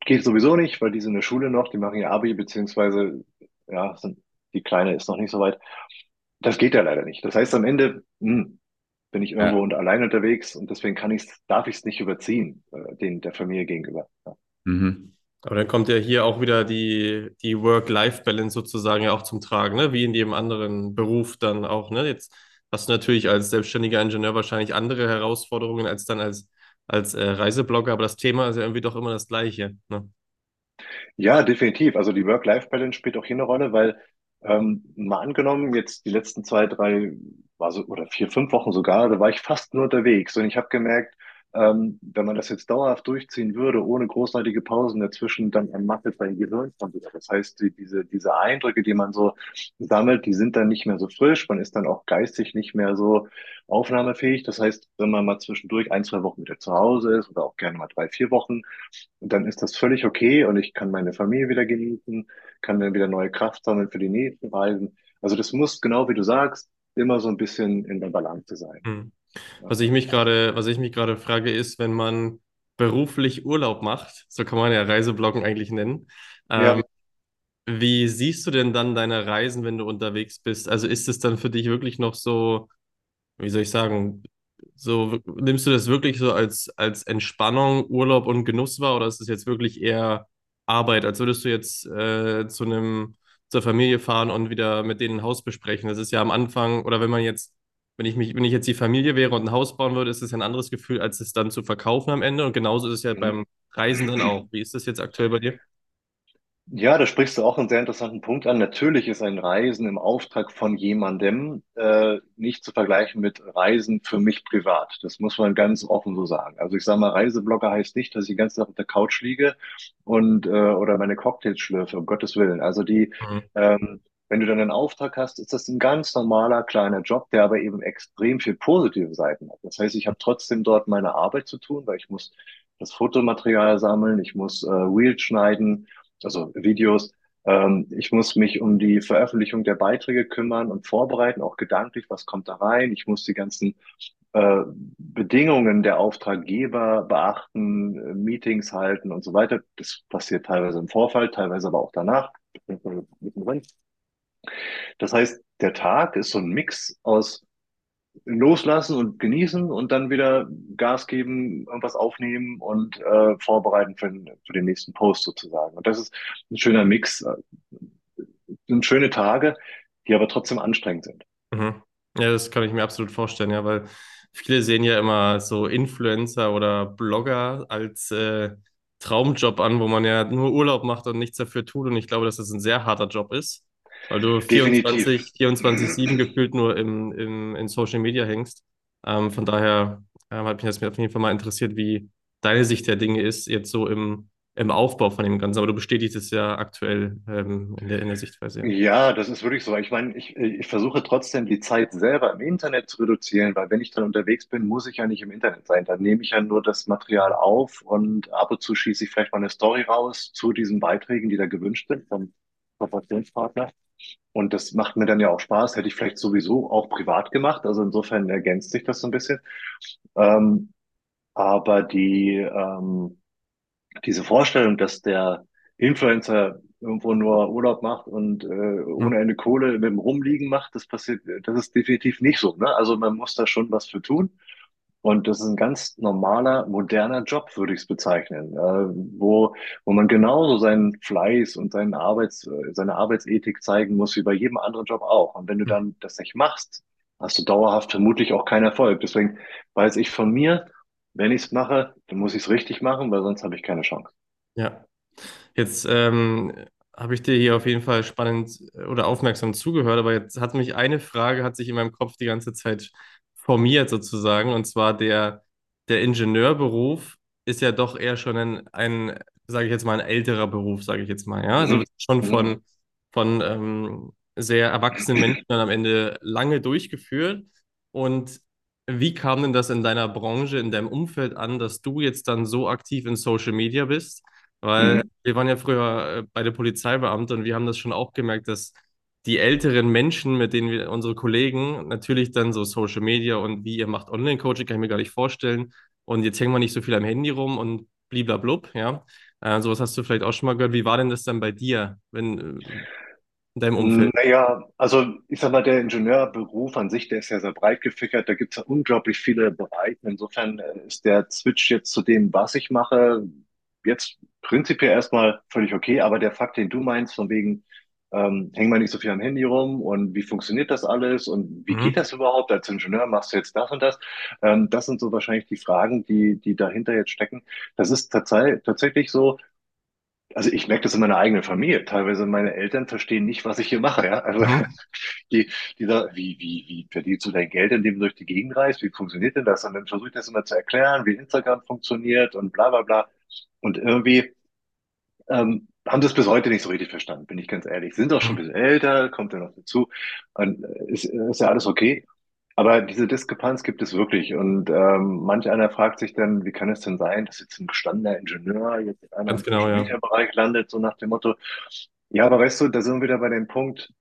geht sowieso nicht, weil die sind in der Schule noch, die machen ihr Abi, beziehungsweise ja, sind, die Kleine ist noch nicht so weit. Das geht ja leider nicht. Das heißt am Ende, hm, bin ich irgendwo ja. und allein unterwegs und deswegen kann ich's, darf ich es nicht überziehen, äh, den der Familie gegenüber. Ja. Mhm. Aber dann kommt ja hier auch wieder die, die Work-Life-Balance sozusagen ja auch zum Tragen, ne? wie in jedem anderen Beruf dann auch. Ne? Jetzt hast du natürlich als selbstständiger Ingenieur wahrscheinlich andere Herausforderungen als dann als, als äh, Reiseblogger, aber das Thema ist ja irgendwie doch immer das gleiche. Ne? Ja, definitiv. Also die Work-Life-Balance spielt auch hier eine Rolle, weil ähm, mal angenommen, jetzt die letzten zwei, drei war so, oder vier, fünf Wochen sogar, da war ich fast nur unterwegs und ich habe gemerkt, ähm, wenn man das jetzt dauerhaft durchziehen würde, ohne großartige Pausen dazwischen, dann ermattet sein Gehirn schon wieder. Das heißt, die, diese, diese Eindrücke, die man so sammelt, die sind dann nicht mehr so frisch. Man ist dann auch geistig nicht mehr so aufnahmefähig. Das heißt, wenn man mal zwischendurch ein, zwei Wochen wieder zu Hause ist oder auch gerne mal drei, vier Wochen, dann ist das völlig okay und ich kann meine Familie wieder genießen, kann dann wieder neue Kraft sammeln für die nächsten Reisen. Also das muss, genau wie du sagst, immer so ein bisschen in der Balance sein. Hm. Was ich mich gerade, was ich mich gerade frage, ist, wenn man beruflich Urlaub macht, so kann man ja Reisebloggen eigentlich nennen. Ja. Ähm, wie siehst du denn dann deine Reisen, wenn du unterwegs bist? Also ist es dann für dich wirklich noch so, wie soll ich sagen, so nimmst du das wirklich so als, als Entspannung, Urlaub und Genuss wahr oder ist es jetzt wirklich eher Arbeit, als würdest du jetzt äh, zu einem, zur Familie fahren und wieder mit denen ein Haus besprechen? Das ist ja am Anfang, oder wenn man jetzt wenn ich mich, wenn ich jetzt die Familie wäre und ein Haus bauen würde, ist es ein anderes Gefühl, als es dann zu verkaufen am Ende. Und genauso ist es ja Mhm. beim Reisen dann auch. Wie ist das jetzt aktuell bei dir? Ja, da sprichst du auch einen sehr interessanten Punkt an. Natürlich ist ein Reisen im Auftrag von jemandem äh, nicht zu vergleichen mit Reisen für mich privat. Das muss man ganz offen so sagen. Also ich sage mal, Reiseblogger heißt nicht, dass ich die ganze Zeit auf der Couch liege und äh, oder meine Cocktails schlürfe, um Gottes Willen. Also die, Mhm. ähm, wenn du dann einen Auftrag hast, ist das ein ganz normaler kleiner Job, der aber eben extrem viel positive Seiten hat. Das heißt, ich habe trotzdem dort meine Arbeit zu tun, weil ich muss das Fotomaterial sammeln, ich muss äh, Reels schneiden also Videos. Ähm, ich muss mich um die Veröffentlichung der Beiträge kümmern und vorbereiten, auch gedanklich, was kommt da rein. Ich muss die ganzen äh, Bedingungen der Auftraggeber beachten, Meetings halten und so weiter. Das passiert teilweise im Vorfall, teilweise aber auch danach. Das heißt, der Tag ist so ein Mix aus loslassen und genießen und dann wieder Gas geben, irgendwas aufnehmen und äh, vorbereiten für, den- für den nächsten Post sozusagen. Und das ist ein schöner Mix, äh, sind schöne Tage, die aber trotzdem anstrengend sind. Mhm. Ja, das kann ich mir absolut vorstellen, ja, weil viele sehen ja immer so Influencer oder Blogger als äh, Traumjob an, wo man ja nur Urlaub macht und nichts dafür tut. Und ich glaube, dass das ein sehr harter Job ist, weil du Definitiv. 24, 24/7 gefühlt nur im, im, in Social Media hängst. Ähm, von daher ähm, hat mich das mir auf jeden Fall mal interessiert, wie deine Sicht der Dinge ist, jetzt so im, im Aufbau von dem Ganzen. Aber du bestätigst es ja aktuell ähm, in der, in der Sichtweise. ja. Ja, das ist wirklich so. Ich meine, ich, ich versuche trotzdem die Zeit selber im Internet zu reduzieren, weil wenn ich dann unterwegs bin, muss ich ja nicht im Internet sein. Dann nehme ich ja nur das Material auf und ab und zu schieße ich vielleicht mal eine Story raus zu diesen Beiträgen, die da gewünscht sind vom Kooperationspartner. Und das macht mir dann ja auch Spaß. Hätte ich vielleicht sowieso auch privat gemacht. Also insofern ergänzt sich das so ein bisschen. Ähm, aber die, ähm, diese Vorstellung, dass der Influencer irgendwo nur Urlaub macht und äh, Hm. ohne Ende Kohle mit dem Rumliegen macht, das passiert, das ist definitiv nicht so. Ne? Also man muss da schon was für tun. Und das ist ein ganz normaler, moderner Job, würde ich es bezeichnen, äh, wo, wo man genauso seinen Fleiß und seinen Arbeits, seine Arbeitsethik zeigen muss, wie bei jedem anderen Job auch. Und wenn du dann das nicht machst, hast du dauerhaft vermutlich auch keinen Erfolg. Deswegen weiß ich von mir, wenn ich es mache, dann muss ich es richtig machen, weil sonst habe ich keine Chance. Ja. Jetzt ähm, habe ich dir hier auf jeden Fall spannend äh, oder aufmerksam zugehört, aber jetzt hat mich eine Frage, hat sich in meinem Kopf die ganze Zeit formiert sozusagen, und zwar der, der Ingenieurberuf ist ja doch eher schon ein, ein sage ich jetzt mal, ein älterer Beruf, sage ich jetzt mal, ja, also Mhm. schon Mhm. von, von ähm, sehr erwachsenen Menschen dann am Ende lange durchgeführt und wie kam denn das in deiner Branche, in deinem Umfeld an, dass du jetzt dann so aktiv in Social Media bist? Weil Mhm. wir waren ja früher äh, bei der Polizeibeamte und wir haben das schon auch gemerkt, dass die älteren Menschen, mit denen wir, unsere Kollegen, natürlich dann so Social Media und wie ihr macht Online-Coaching, kann ich mir gar nicht vorstellen. Und jetzt hängen wir nicht so viel am Handy rum und bliblablub, ja. Äh, sowas hast du vielleicht auch schon mal gehört. Wie war denn das dann bei dir, wenn, äh, in deinem Umfeld? Naja, also ich sag mal, der Ingenieurberuf an sich, der ist ja sehr breit gefächert. Da gibt es ja unglaublich viele Bereiche. Insofern äh, ist der Switch jetzt zu dem, was ich mache, jetzt prinzipiell erstmal völlig okay. Aber der Fakt, den du meinst, von wegen, ähm, hängen wir nicht so viel am Handy rum und wie funktioniert das alles und wie geht Mhm. das überhaupt? Als Ingenieur machst du jetzt das und das. Ähm, das sind so wahrscheinlich die Fragen, die, die dahinter jetzt stecken. Das ist tats tatsächlich so, also ich merke das in meiner eigenen Familie. Teilweise meine Eltern verstehen nicht, was ich hier mache. Ja? Also Mhm. die, die da, wie, wie, wie verdienst du dein Geld, indem du durch die Gegend reist? Wie funktioniert denn das? Und dann versuche ich das immer zu erklären, wie Instagram funktioniert und bla bla bla. Und irgendwie ähm, haben das bis heute nicht so richtig verstanden, bin ich ganz ehrlich. Sind auch schon Mhm. ein bisschen älter, kommt ja noch dazu. Und äh, ist, ist ja alles okay. Aber diese Diskrepanz gibt es wirklich. Und ähm, manch einer fragt sich dann, wie kann es denn sein, dass jetzt ein gestandener Ingenieur jetzt in einem genau, ja. Bereich landet, so nach dem Motto, ja, aber weißt du, da sind wir wieder bei dem Punkt,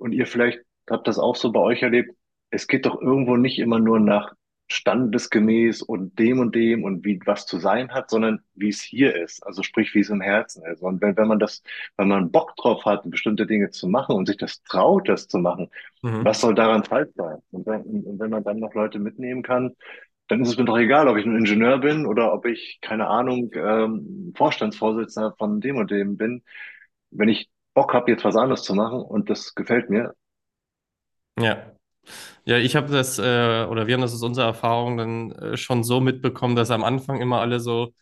und ihr vielleicht habt das auch so bei euch erlebt, es geht doch irgendwo nicht immer nur nach standesgemäß und dem und dem und wie was zu sein hat, sondern wie es hier ist, also sprich, wie es im Herzen ist. Und wenn, wenn man das, wenn man Bock drauf hat, bestimmte Dinge zu machen und sich das traut, das zu machen, Mhm. was soll daran falsch sein? Und wenn, und wenn man dann noch Leute mitnehmen kann, dann ist es mir doch egal, ob ich ein Ingenieur bin oder ob ich, keine Ahnung, ähm, Vorstandsvorsitzender von dem und dem bin. Wenn ich Bock habe, jetzt was anderes zu machen und das gefällt mir, Ja. Ja, ich habe das, äh, oder wir haben das aus unserer Erfahrung dann äh, schon so mitbekommen, dass am Anfang immer alle so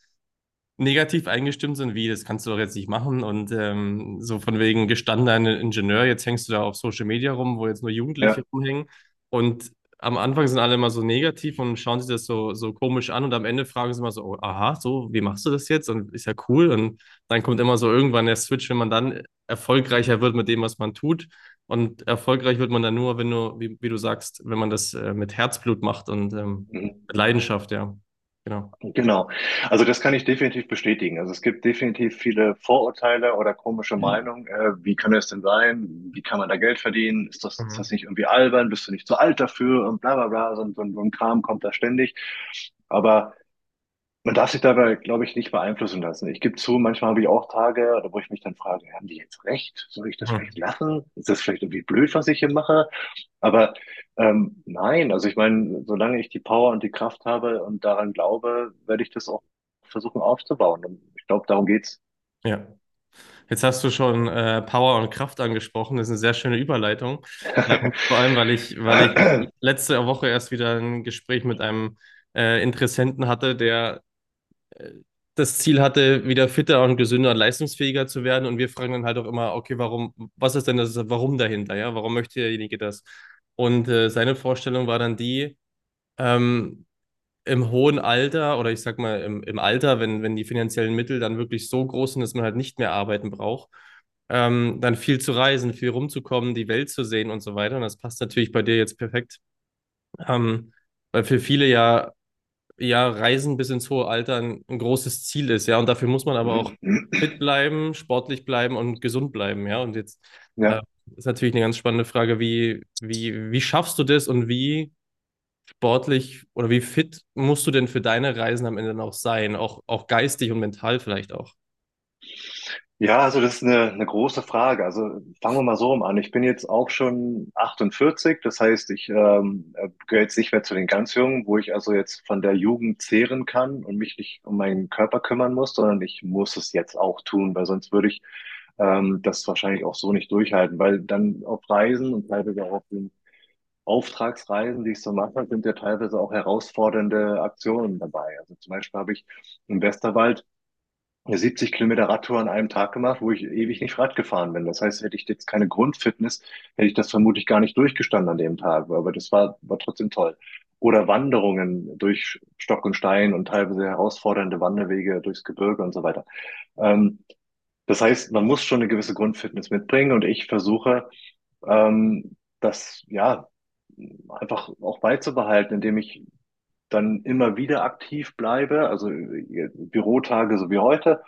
negativ eingestimmt sind, wie, das kannst du doch jetzt nicht machen und ähm, so von wegen gestandener Ingenieur, jetzt hängst du da auf Social Media rum, wo jetzt nur Jugendliche ja, rumhängen und am Anfang sind alle immer so negativ und schauen sich das so, so komisch an und am Ende fragen sie immer so, oh, aha, so, wie machst du das jetzt? Und ist ja cool und dann kommt immer so irgendwann der Switch, wenn man dann erfolgreicher wird mit dem, was man tut und erfolgreich wird man dann nur, wenn du, wie, wie du sagst, wenn man das äh, mit Herzblut macht und ähm, mhm. mit Leidenschaft, ja, genau. Genau. Also das kann ich definitiv bestätigen. Also es gibt definitiv viele Vorurteile oder komische Mhm. Meinungen. Äh, wie kann es denn sein? Wie kann man da Geld verdienen? Ist das, ist Mhm. das nicht irgendwie albern? Bist du nicht zu alt dafür? Und bla bla bla. So, so, so ein Kram kommt da ständig. Aber man darf sich dabei, glaube ich, nicht beeinflussen lassen. Ich gebe zu, manchmal habe ich auch Tage, wo ich mich dann frage, haben die jetzt recht? Soll ich das vielleicht Mhm. lassen? Ist das vielleicht irgendwie blöd, was ich hier mache? Aber ähm, nein, also ich meine, solange ich die Power und die Kraft habe und daran glaube, werde ich das auch versuchen aufzubauen. Und ich glaube, darum geht's. Ja. Jetzt hast du schon äh, Power und Kraft angesprochen. Das ist eine sehr schöne Überleitung. Ähm, vor allem, weil ich, weil ich letzte Woche erst wieder ein Gespräch mit einem äh, Interessenten hatte, der das Ziel hatte, wieder fitter und gesünder und leistungsfähiger zu werden. Und wir fragen dann halt auch immer, okay, warum, was ist denn das Warum dahinter? Ja, warum möchte derjenige das? Und äh, seine Vorstellung war dann die, ähm, im hohen Alter oder ich sag mal im, im Alter, wenn, wenn die finanziellen Mittel dann wirklich so groß sind, dass man halt nicht mehr arbeiten braucht, ähm, dann viel zu reisen, viel rumzukommen, die Welt zu sehen und so weiter. Und das passt natürlich bei dir jetzt perfekt, ähm, weil für viele ja, ja Reisen bis ins hohe Alter ein, ein großes Ziel ist, ja. Und dafür muss man aber auch fit bleiben, sportlich bleiben und gesund bleiben, ja. Und jetzt äh, Ja. ist natürlich eine ganz spannende Frage, wie, wie, wie schaffst du das und wie sportlich oder wie fit musst du denn für deine Reisen am Ende noch sein? Auch, auch geistig und mental vielleicht auch. Ja, also das ist eine, eine große Frage. Also fangen wir mal so rum an. Ich bin jetzt auch schon 48, das heißt, ich ähm, äh, gehöre jetzt nicht mehr zu den ganz Jungen, wo ich also jetzt von der Jugend zehren kann und mich nicht um meinen Körper kümmern muss, sondern ich muss es jetzt auch tun, weil sonst würde ich ähm, das wahrscheinlich auch so nicht durchhalten, weil dann auf Reisen und teilweise auch auf den Auftragsreisen, die ich so mache, sind ja teilweise auch herausfordernde Aktionen dabei. Also zum Beispiel habe ich im Westerwald eine 70 Kilometer Radtour an einem Tag gemacht, wo ich ewig nicht Rad gefahren bin. Das heißt, hätte ich jetzt keine Grundfitness, hätte ich das vermutlich gar nicht durchgestanden an dem Tag. Aber das war, war trotzdem toll. Oder Wanderungen durch Stock und Stein und teilweise herausfordernde Wanderwege durchs Gebirge und so weiter. Ähm, das heißt, man muss schon eine gewisse Grundfitness mitbringen und ich versuche, ähm, das ja einfach auch beizubehalten, indem ich dann immer wieder aktiv bleibe. Also äh, Bürotage so wie heute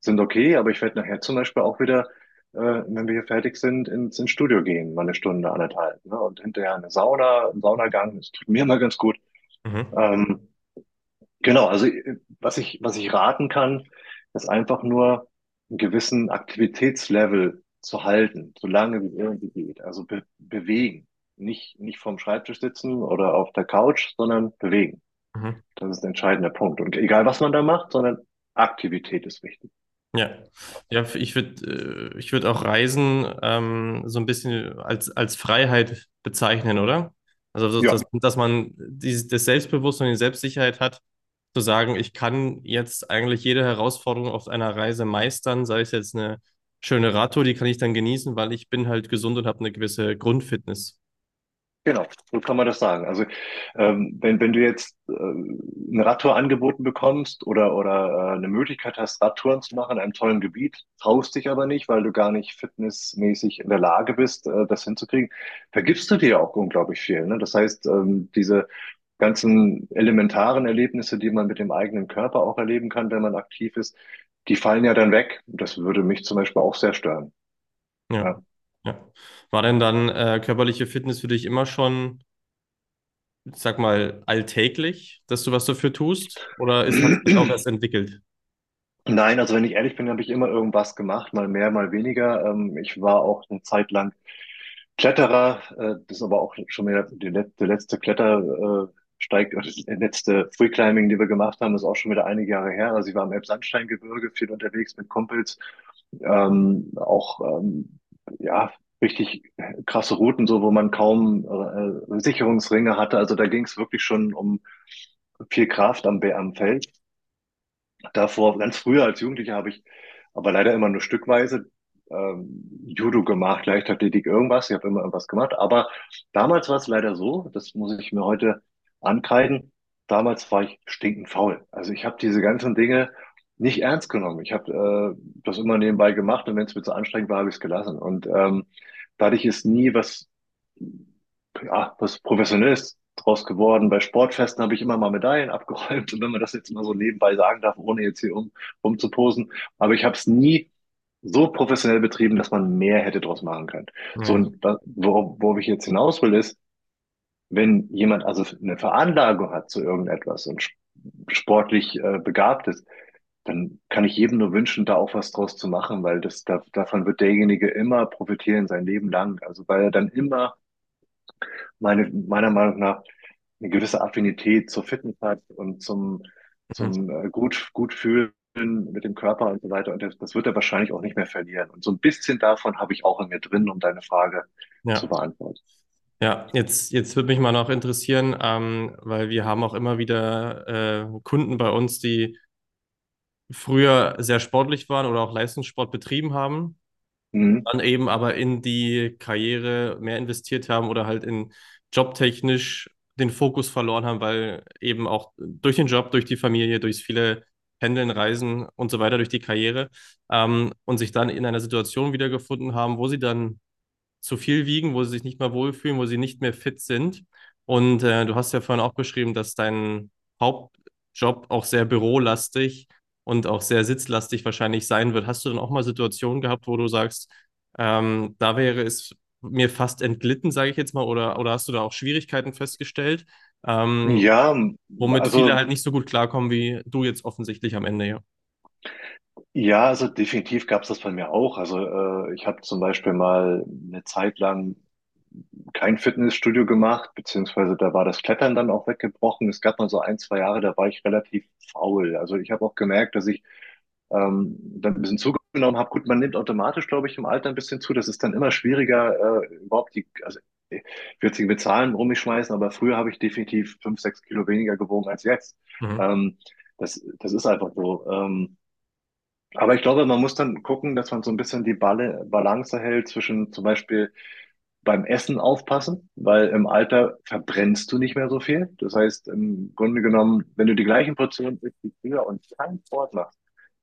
sind okay, aber ich werde nachher zum Beispiel auch wieder, äh, wenn wir hier fertig sind, ins, ins Studio gehen, mal eine Stunde, anderthalb. Ne? Und hinterher eine Sauna, ein Saunagang, das tut mir immer ganz gut. Mhm. Ähm, genau, also äh, was ich, was ich raten kann, ist einfach nur einen gewissen Aktivitätslevel zu halten, solange wie es irgendwie geht. Also be bewegen. Nicht, nicht vorm Schreibtisch sitzen oder auf der Couch, sondern bewegen. Mhm. Das ist ein entscheidender Punkt. Und egal, was man da macht, sondern Aktivität ist wichtig. Ja, ja, ich würde äh, ich würd auch Reisen ähm, so ein bisschen als, als Freiheit bezeichnen, oder? Also, so, dass, Ja, dass man dieses, das Selbstbewusstsein und die Selbstsicherheit hat, zu sagen, ich kann jetzt eigentlich jede Herausforderung auf einer Reise meistern, sei es jetzt eine schöne Radtour, die kann ich dann genießen, weil ich bin halt gesund und habe eine gewisse Grundfitness. Genau, so kann man das sagen. Also ähm, wenn, wenn du jetzt äh, eine Radtour angeboten bekommst oder, oder äh, eine Möglichkeit hast, Radtouren zu machen in einem tollen Gebiet, traust dich aber nicht, weil du gar nicht fitnessmäßig in der Lage bist, äh, das hinzukriegen, vergibst du dir auch unglaublich viel. Ne? Das heißt, ähm, diese ganzen elementaren Erlebnisse, die man mit dem eigenen Körper auch erleben kann, wenn man aktiv ist, die fallen ja dann weg. Das würde mich zum Beispiel auch sehr stören. Ja. ja. Ja. War denn dann äh, körperliche Fitness für dich immer schon, sag mal, alltäglich, dass du was dafür tust? Oder ist, sich auch erst entwickelt? Nein, also wenn ich ehrlich bin, habe ich immer irgendwas gemacht, mal mehr, mal weniger. Ähm, ich war auch eine Zeit lang Kletterer, äh, das ist aber auch schon wieder die, der letzte Klettersteig, äh, das letzte Freeclimbing, die wir gemacht haben, ist auch schon wieder einige Jahre her. Also ich war im Elbsandsteingebirge viel unterwegs mit Kumpels, ähm, auch ähm, ja richtig krasse Routen, so wo man kaum äh, Sicherungsringe hatte. Also da ging es wirklich schon um viel Kraft am, am Feld. Davor, ganz früher als Jugendlicher, habe ich aber leider immer nur stückweise ähm, Judo gemacht, Leichtathletik, irgendwas. Ich habe immer irgendwas gemacht. Aber damals war es leider so, das muss ich mir heute ankreiden. Damals war ich stinkend faul. Also ich habe diese ganzen Dinge nicht ernst genommen. Ich habe äh, das immer nebenbei gemacht und wenn es mir zu anstrengend war, habe ich es gelassen. Und ähm, dadurch ist nie was, ja, was Professionelles draus geworden. Bei Sportfesten habe ich immer mal Medaillen abgeräumt und wenn man das jetzt mal so nebenbei sagen darf, ohne jetzt hier um, rumzuposen. Aber ich habe es nie so professionell betrieben, dass man mehr hätte draus machen können. Mhm. So, und worauf, worauf ich jetzt hinaus will, ist, wenn jemand also eine Veranlagung hat zu irgendetwas und sportlich äh, begabt ist, dann kann ich jedem nur wünschen, da auch was draus zu machen, weil das da, davon wird derjenige immer profitieren sein Leben lang. Also weil er dann immer meine, meiner Meinung nach eine gewisse Affinität zur Fitness hat und zum, zum äh, gut, gut fühlen mit dem Körper und so weiter. Und das, das wird er wahrscheinlich auch nicht mehr verlieren. Und so ein bisschen davon habe ich auch in mir drin, um deine Frage ja. zu beantworten. Ja, jetzt, jetzt würde mich mal noch interessieren, ähm, weil wir haben auch immer wieder äh, Kunden bei uns, die früher sehr sportlich waren oder auch Leistungssport betrieben haben, mhm. dann eben aber in die Karriere mehr investiert haben oder halt in jobtechnisch den Fokus verloren haben, weil eben auch durch den Job, durch die Familie, durch viele Pendeln, Reisen und so weiter, durch die Karriere ähm, und sich dann in einer Situation wiedergefunden haben, wo sie dann zu viel wiegen, wo sie sich nicht mehr wohlfühlen, wo sie nicht mehr fit sind. Und äh, du hast ja vorhin auch beschrieben, dass dein Hauptjob auch sehr bürolastig und auch sehr sitzlastig wahrscheinlich sein wird. Hast du dann auch mal Situationen gehabt, wo du sagst, ähm, da wäre es mir fast entglitten, sage ich jetzt mal, oder, oder hast du da auch Schwierigkeiten festgestellt? Ähm, ja, womit also, viele halt nicht so gut klarkommen wie du jetzt offensichtlich am Ende, ja. Ja, also definitiv gab es das bei mir auch. Also äh, ich habe zum Beispiel mal eine Zeit lang kein Fitnessstudio gemacht, beziehungsweise da war das Klettern dann auch weggebrochen. Es gab mal so ein, zwei Jahre, da war ich relativ faul. Also ich habe auch gemerkt, dass ich ähm, dann ein bisschen zugenommen habe. Gut, man nimmt automatisch, glaube ich, im Alter ein bisschen zu. Das ist dann immer schwieriger, äh, überhaupt die, also ich würde sie mit Zahlen um mich schmeißen, aber früher habe ich definitiv fünf, sechs Kilo weniger gewogen als jetzt. Mhm. Ähm, das, das ist einfach so. Ähm, aber ich glaube, man muss dann gucken, dass man so ein bisschen die Balle, Balance hält zwischen zum Beispiel beim Essen aufpassen, weil im Alter verbrennst du nicht mehr so viel. Das heißt, im Grunde genommen, wenn du die gleichen Portionen isst wie früher und keinen Sport machst,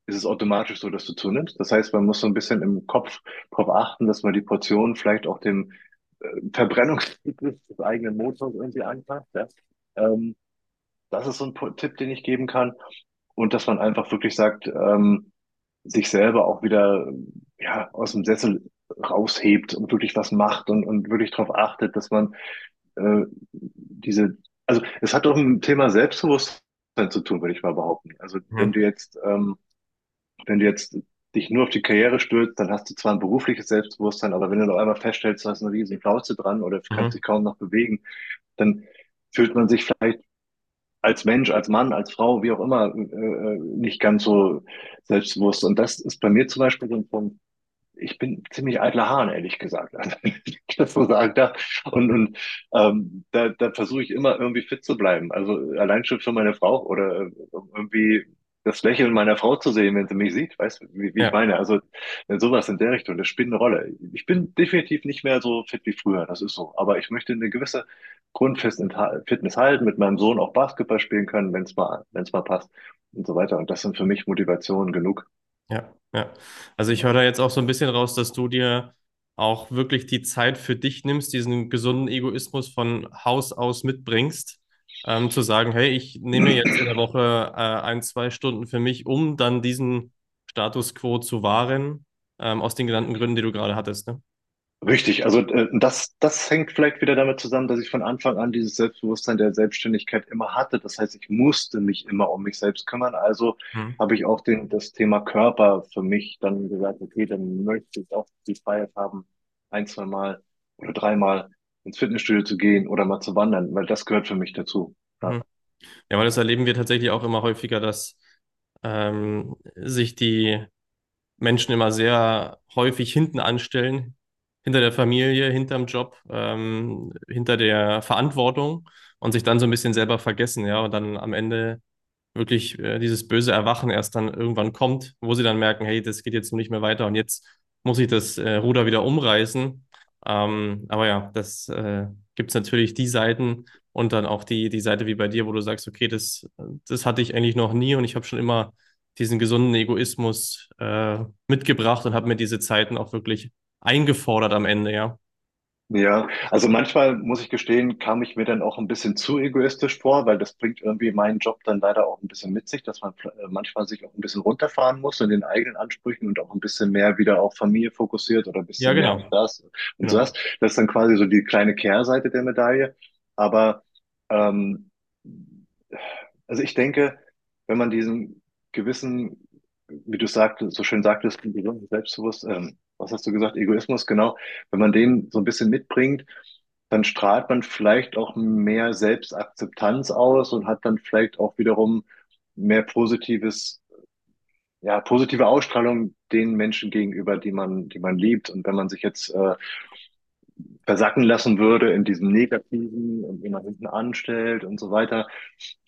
ist es automatisch so, dass du zunimmst. Das heißt, man muss so ein bisschen im Kopf darauf achten, dass man die Portionen vielleicht auch dem äh, Verbrennungszyklus des eigenen Motors irgendwie anpasst. Ja? Ähm, das ist so ein Tipp, den ich geben kann. Und dass man einfach wirklich sagt, ähm, sich selber auch wieder ja, aus dem Sessel raushebt und wirklich was macht und, und wirklich darauf achtet, dass man äh, diese, also es hat doch ein Thema Selbstbewusstsein zu tun, würde ich mal behaupten. Also mhm. wenn du jetzt, ähm, wenn du jetzt dich nur auf die Karriere stürzt, dann hast du zwar ein berufliches Selbstbewusstsein, aber wenn du noch einmal feststellst, du hast eine riesen Plauze dran oder mhm. kannst dich kaum noch bewegen, dann fühlt man sich vielleicht als Mensch, als Mann, als Frau, wie auch immer, äh, nicht ganz so selbstbewusst. Und das ist bei mir zum Beispiel so ein Punkt, ich bin ziemlich eitler Hahn, ehrlich gesagt, also, wenn ich das so sagen darf. Und, und ähm, da, da versuche ich immer irgendwie fit zu bleiben. Also allein schon für meine Frau oder äh, irgendwie das Lächeln meiner Frau zu sehen, wenn sie mich sieht, weißt du, wie, wie Ja. ich meine? Also sowas in der Richtung, das spielt eine Rolle. Ich bin definitiv nicht mehr so fit wie früher, das ist so. Aber ich möchte eine gewisse Grundfitness halten, mit meinem Sohn auch Basketball spielen können, wenn es mal, wenn es mal passt und so weiter. Und das sind für mich Motivationen genug. Ja, ja. Also ich höre da jetzt auch so ein bisschen raus, dass du dir auch wirklich die Zeit für dich nimmst, diesen gesunden Egoismus von Haus aus mitbringst, ähm, zu sagen, hey, ich nehme jetzt in der Woche äh, ein, zwei Stunden für mich, um dann diesen Status quo zu wahren, ähm, aus den genannten Gründen, die du gerade hattest, ne? Richtig, also äh, das, das hängt vielleicht wieder damit zusammen, dass ich von Anfang an dieses Selbstbewusstsein der Selbstständigkeit immer hatte. Das heißt, ich musste mich immer um mich selbst kümmern. Also Hm. habe ich auch den, das Thema Körper für mich dann gesagt, okay, dann möchte ich auch die Freiheit haben, ein, zwei Mal oder dreimal ins Fitnessstudio zu gehen oder mal zu wandern, weil das gehört für mich dazu. Ja. Mhm. Ja, weil das erleben wir tatsächlich auch immer häufiger, dass ähm, sich die Menschen immer sehr häufig hinten anstellen, hinter der Familie, hinterm Job, ähm, hinter der Verantwortung und sich dann so ein bisschen selber vergessen, ja, und dann am Ende wirklich äh, dieses böse Erwachen erst dann irgendwann kommt, wo sie dann merken, hey, das geht jetzt nicht mehr weiter und jetzt muss ich das äh, Ruder wieder umreißen. Ähm, aber ja, das äh, gibt es natürlich die Seiten und dann auch die, die Seite wie bei dir, wo du sagst, okay, das, das hatte ich eigentlich noch nie und ich habe schon immer diesen gesunden Egoismus äh, mitgebracht und habe mir diese Zeiten auch wirklich eingefordert am Ende, ja. Ja, also manchmal muss ich gestehen, kam ich mir dann auch ein bisschen zu egoistisch vor, weil das bringt irgendwie meinen Job dann leider auch ein bisschen mit sich, dass man äh, manchmal sich auch ein bisschen runterfahren muss in den eigenen Ansprüchen und auch ein bisschen mehr wieder auf Familie fokussiert oder ein Ja, bisschen mehr auf genau. das und so Genau. das. Das ist dann quasi so die kleine Kehrseite der Medaille. Aber ähm, also ich denke, wenn man diesen gewissen, wie du sagtest, so schön sagtest, gesunden Selbstbewusst, ähm, was hast du gesagt, Egoismus, genau, wenn man den so ein bisschen mitbringt, dann strahlt man vielleicht auch mehr Selbstakzeptanz aus und hat dann vielleicht auch wiederum mehr positives, ja, positive Ausstrahlung den Menschen gegenüber, die man, die man liebt. Und wenn man sich jetzt äh, versacken lassen würde in diesem Negativen und immer hinten anstellt und so weiter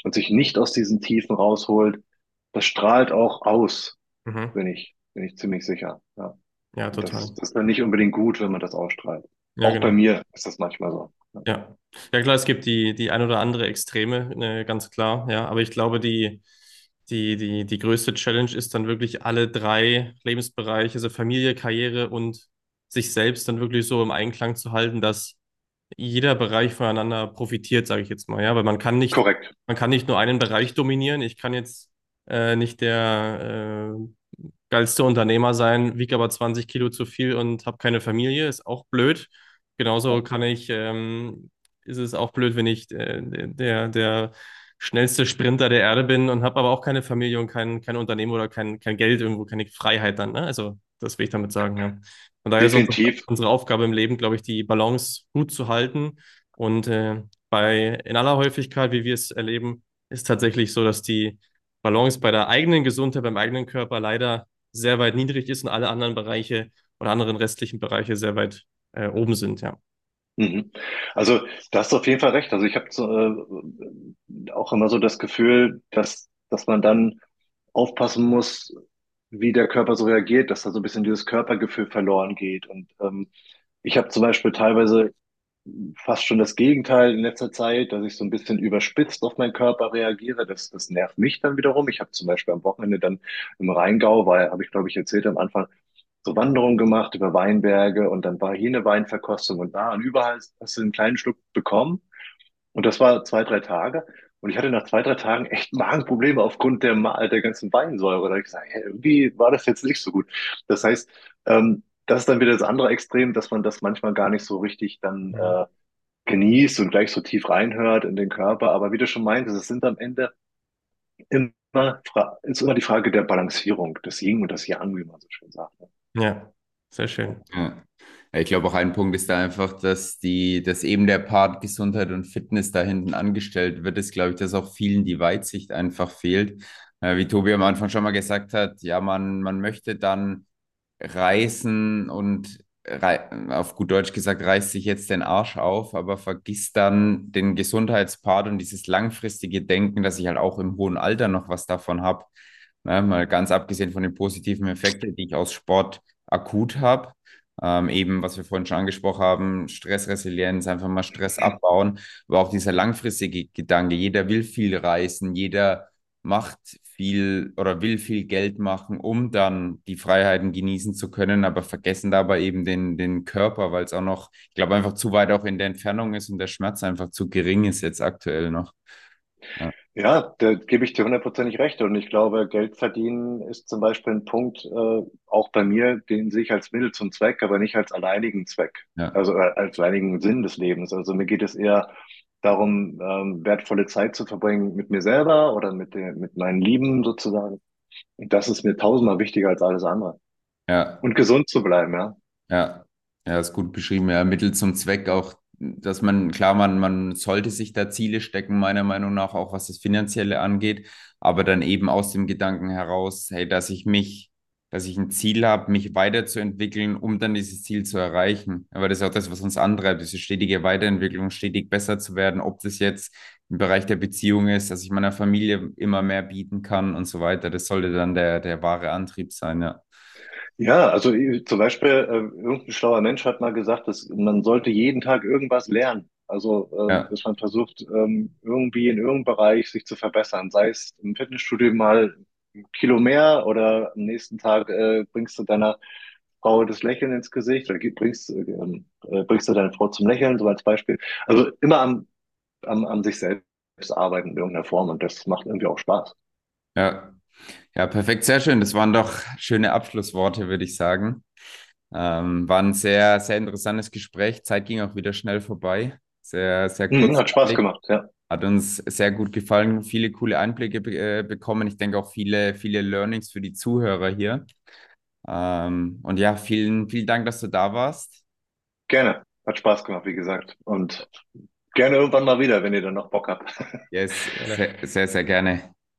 und sich nicht aus diesen Tiefen rausholt, das strahlt auch aus, Mhm. bin ich, bin ich ziemlich sicher. Ja. Ja, Und das, total. das ist dann nicht unbedingt gut, wenn man das ausstrahlt. Ja, Auch bei genau. mir ist das manchmal so. Ja. Ja. Ja, klar, es gibt die, die ein oder andere Extreme, ne, ganz klar, ja. Aber ich glaube, die, die, die, die größte Challenge ist dann wirklich alle drei Lebensbereiche, also Familie, Karriere und sich selbst dann wirklich so im Einklang zu halten, dass jeder Bereich voneinander profitiert, sage ich jetzt mal, ja. Weil man kann nicht, Korrekt. man kann nicht nur einen Bereich dominieren. Ich kann jetzt äh, nicht der äh, geilste Unternehmer sein, wiege aber 20 Kilo zu viel und habe keine Familie, ist auch blöd. Genauso kann ich, ähm, ist es auch blöd, wenn ich äh, der, der schnellste Sprinter der Erde bin und habe aber auch keine Familie und kein, kein Unternehmen oder kein, kein Geld irgendwo, keine Freiheit dann. Ne? Also das will ich damit sagen, ja. Von daher ist unsere, Definitiv. unsere Aufgabe im Leben, glaube ich, die Balance gut zu halten. Und äh, bei in aller Häufigkeit, wie wir es erleben, ist tatsächlich so, dass die Balance bei der eigenen Gesundheit, beim eigenen Körper leider sehr weit niedrig ist und alle anderen Bereiche oder anderen restlichen Bereiche sehr weit äh, oben sind, ja. Mhm. Also, da hast du auf jeden Fall recht. Also, ich habe äh, auch immer so das Gefühl, dass, dass man dann aufpassen muss, wie der Körper so reagiert, dass da so ein bisschen dieses Körpergefühl verloren geht. Und ähm, ich habe zum Beispiel teilweise fast schon das Gegenteil in letzter Zeit, dass ich so ein bisschen überspitzt auf meinen Körper reagiere. Das, das nervt mich dann wiederum. Ich habe zum Beispiel am Wochenende dann im Rheingau, weil, habe ich glaube ich erzählt am Anfang, so Wanderungen gemacht über Weinberge und dann war hier eine Weinverkostung und da und überall hast du einen kleinen Schluck bekommen. Und das war zwei, drei Tage. Und ich hatte nach zwei, drei Tagen echt Magenprobleme aufgrund der, der ganzen Weinsäure. Da habe ich gesagt, hä, irgendwie war das jetzt nicht so gut. Das heißt, ähm, das ist dann wieder das andere Extrem, dass man das manchmal gar nicht so richtig dann äh, genießt und gleich so tief reinhört in den Körper. Aber wie du schon meintest, es sind am Ende immer, ist immer die Frage der Balancierung, des Yin und des Yang, wie man so schön sagt. ne? Ja, sehr schön. Ja. Ja, Ich glaube auch ein Punkt ist da einfach, dass die, dass eben der Part Gesundheit und Fitness da hinten angestellt wird, ist, glaube ich, dass auch vielen die Weitsicht einfach fehlt. Äh, wie Tobi am Anfang schon mal gesagt hat, ja, man, man möchte dann Reisen und auf gut Deutsch gesagt, reißt sich jetzt den Arsch auf, aber vergisst dann den Gesundheitspart und dieses langfristige Denken, dass ich halt auch im hohen Alter noch was davon habe. Ne? Mal ganz abgesehen von den positiven Effekten, die ich aus Sport akut habe. Ähm, eben, was wir vorhin schon angesprochen haben, Stressresilienz, einfach mal Stress abbauen, aber auch dieser langfristige Gedanke, jeder will viel reisen, jeder macht viel oder will viel Geld machen, um dann die Freiheiten genießen zu können, aber vergessen dabei eben den, den Körper, weil es auch noch, ich glaube, einfach zu weit auch in der Entfernung ist und der Schmerz einfach zu gering ist jetzt aktuell noch. Ja, ja da gebe ich dir hundertprozentig recht. Und ich glaube, Geld verdienen ist zum Beispiel ein Punkt, äh, auch bei mir, den sehe ich als Mittel zum Zweck, aber nicht als alleinigen Zweck. Ja. Also äh, als alleinigen Sinn des Lebens. Also mir geht es eher darum, ähm, wertvolle Zeit zu verbringen mit mir selber oder mit, den, mit meinen Lieben sozusagen. Und das ist mir tausendmal wichtiger als alles andere. Ja. Und gesund zu bleiben, ja. Ja, ja, ist gut beschrieben. Ja, Mittel zum Zweck auch, dass man, klar, man, man sollte sich da Ziele stecken, meiner Meinung nach, auch was das Finanzielle angeht, aber dann eben aus dem Gedanken heraus, hey, dass ich mich dass ich ein Ziel habe, mich weiterzuentwickeln, um dann dieses Ziel zu erreichen. Aber das ist auch das, was uns antreibt, diese stetige Weiterentwicklung, stetig besser zu werden, ob das jetzt im Bereich der Beziehung ist, dass ich meiner Familie immer mehr bieten kann und so weiter. Das sollte dann der, der wahre Antrieb sein, ja. Ja, also zum Beispiel, äh, irgendein schlauer Mensch hat mal gesagt, dass man sollte jeden Tag irgendwas lernen. Also, äh, ja. dass man versucht, ähm, irgendwie in irgendeinem Bereich sich zu verbessern. Sei es im Fitnessstudio mal Kilo mehr oder am nächsten Tag äh, bringst du deiner Frau das Lächeln ins Gesicht oder bringst, ähm, äh, bringst du deine Frau zum Lächeln, so als Beispiel. Also immer am, am, an sich selbst arbeiten in irgendeiner Form und das macht irgendwie auch Spaß. Ja, ja, perfekt, sehr schön. Das waren doch schöne Abschlussworte, würde ich sagen. Ähm, war ein sehr, sehr interessantes Gespräch. Zeit ging auch wieder schnell vorbei. Sehr, sehr kurz. Mhm, hat Spaß gemacht, ja. Hat uns sehr gut gefallen, viele coole Einblicke be äh, bekommen. Ich denke auch viele, viele Learnings für die Zuhörer hier. Ähm, und ja, vielen, vielen Dank, dass du da warst. Gerne. Hat Spaß gemacht, wie gesagt. Und gerne irgendwann mal wieder, wenn ihr dann noch Bock habt. Yes, sehr, sehr, sehr gerne.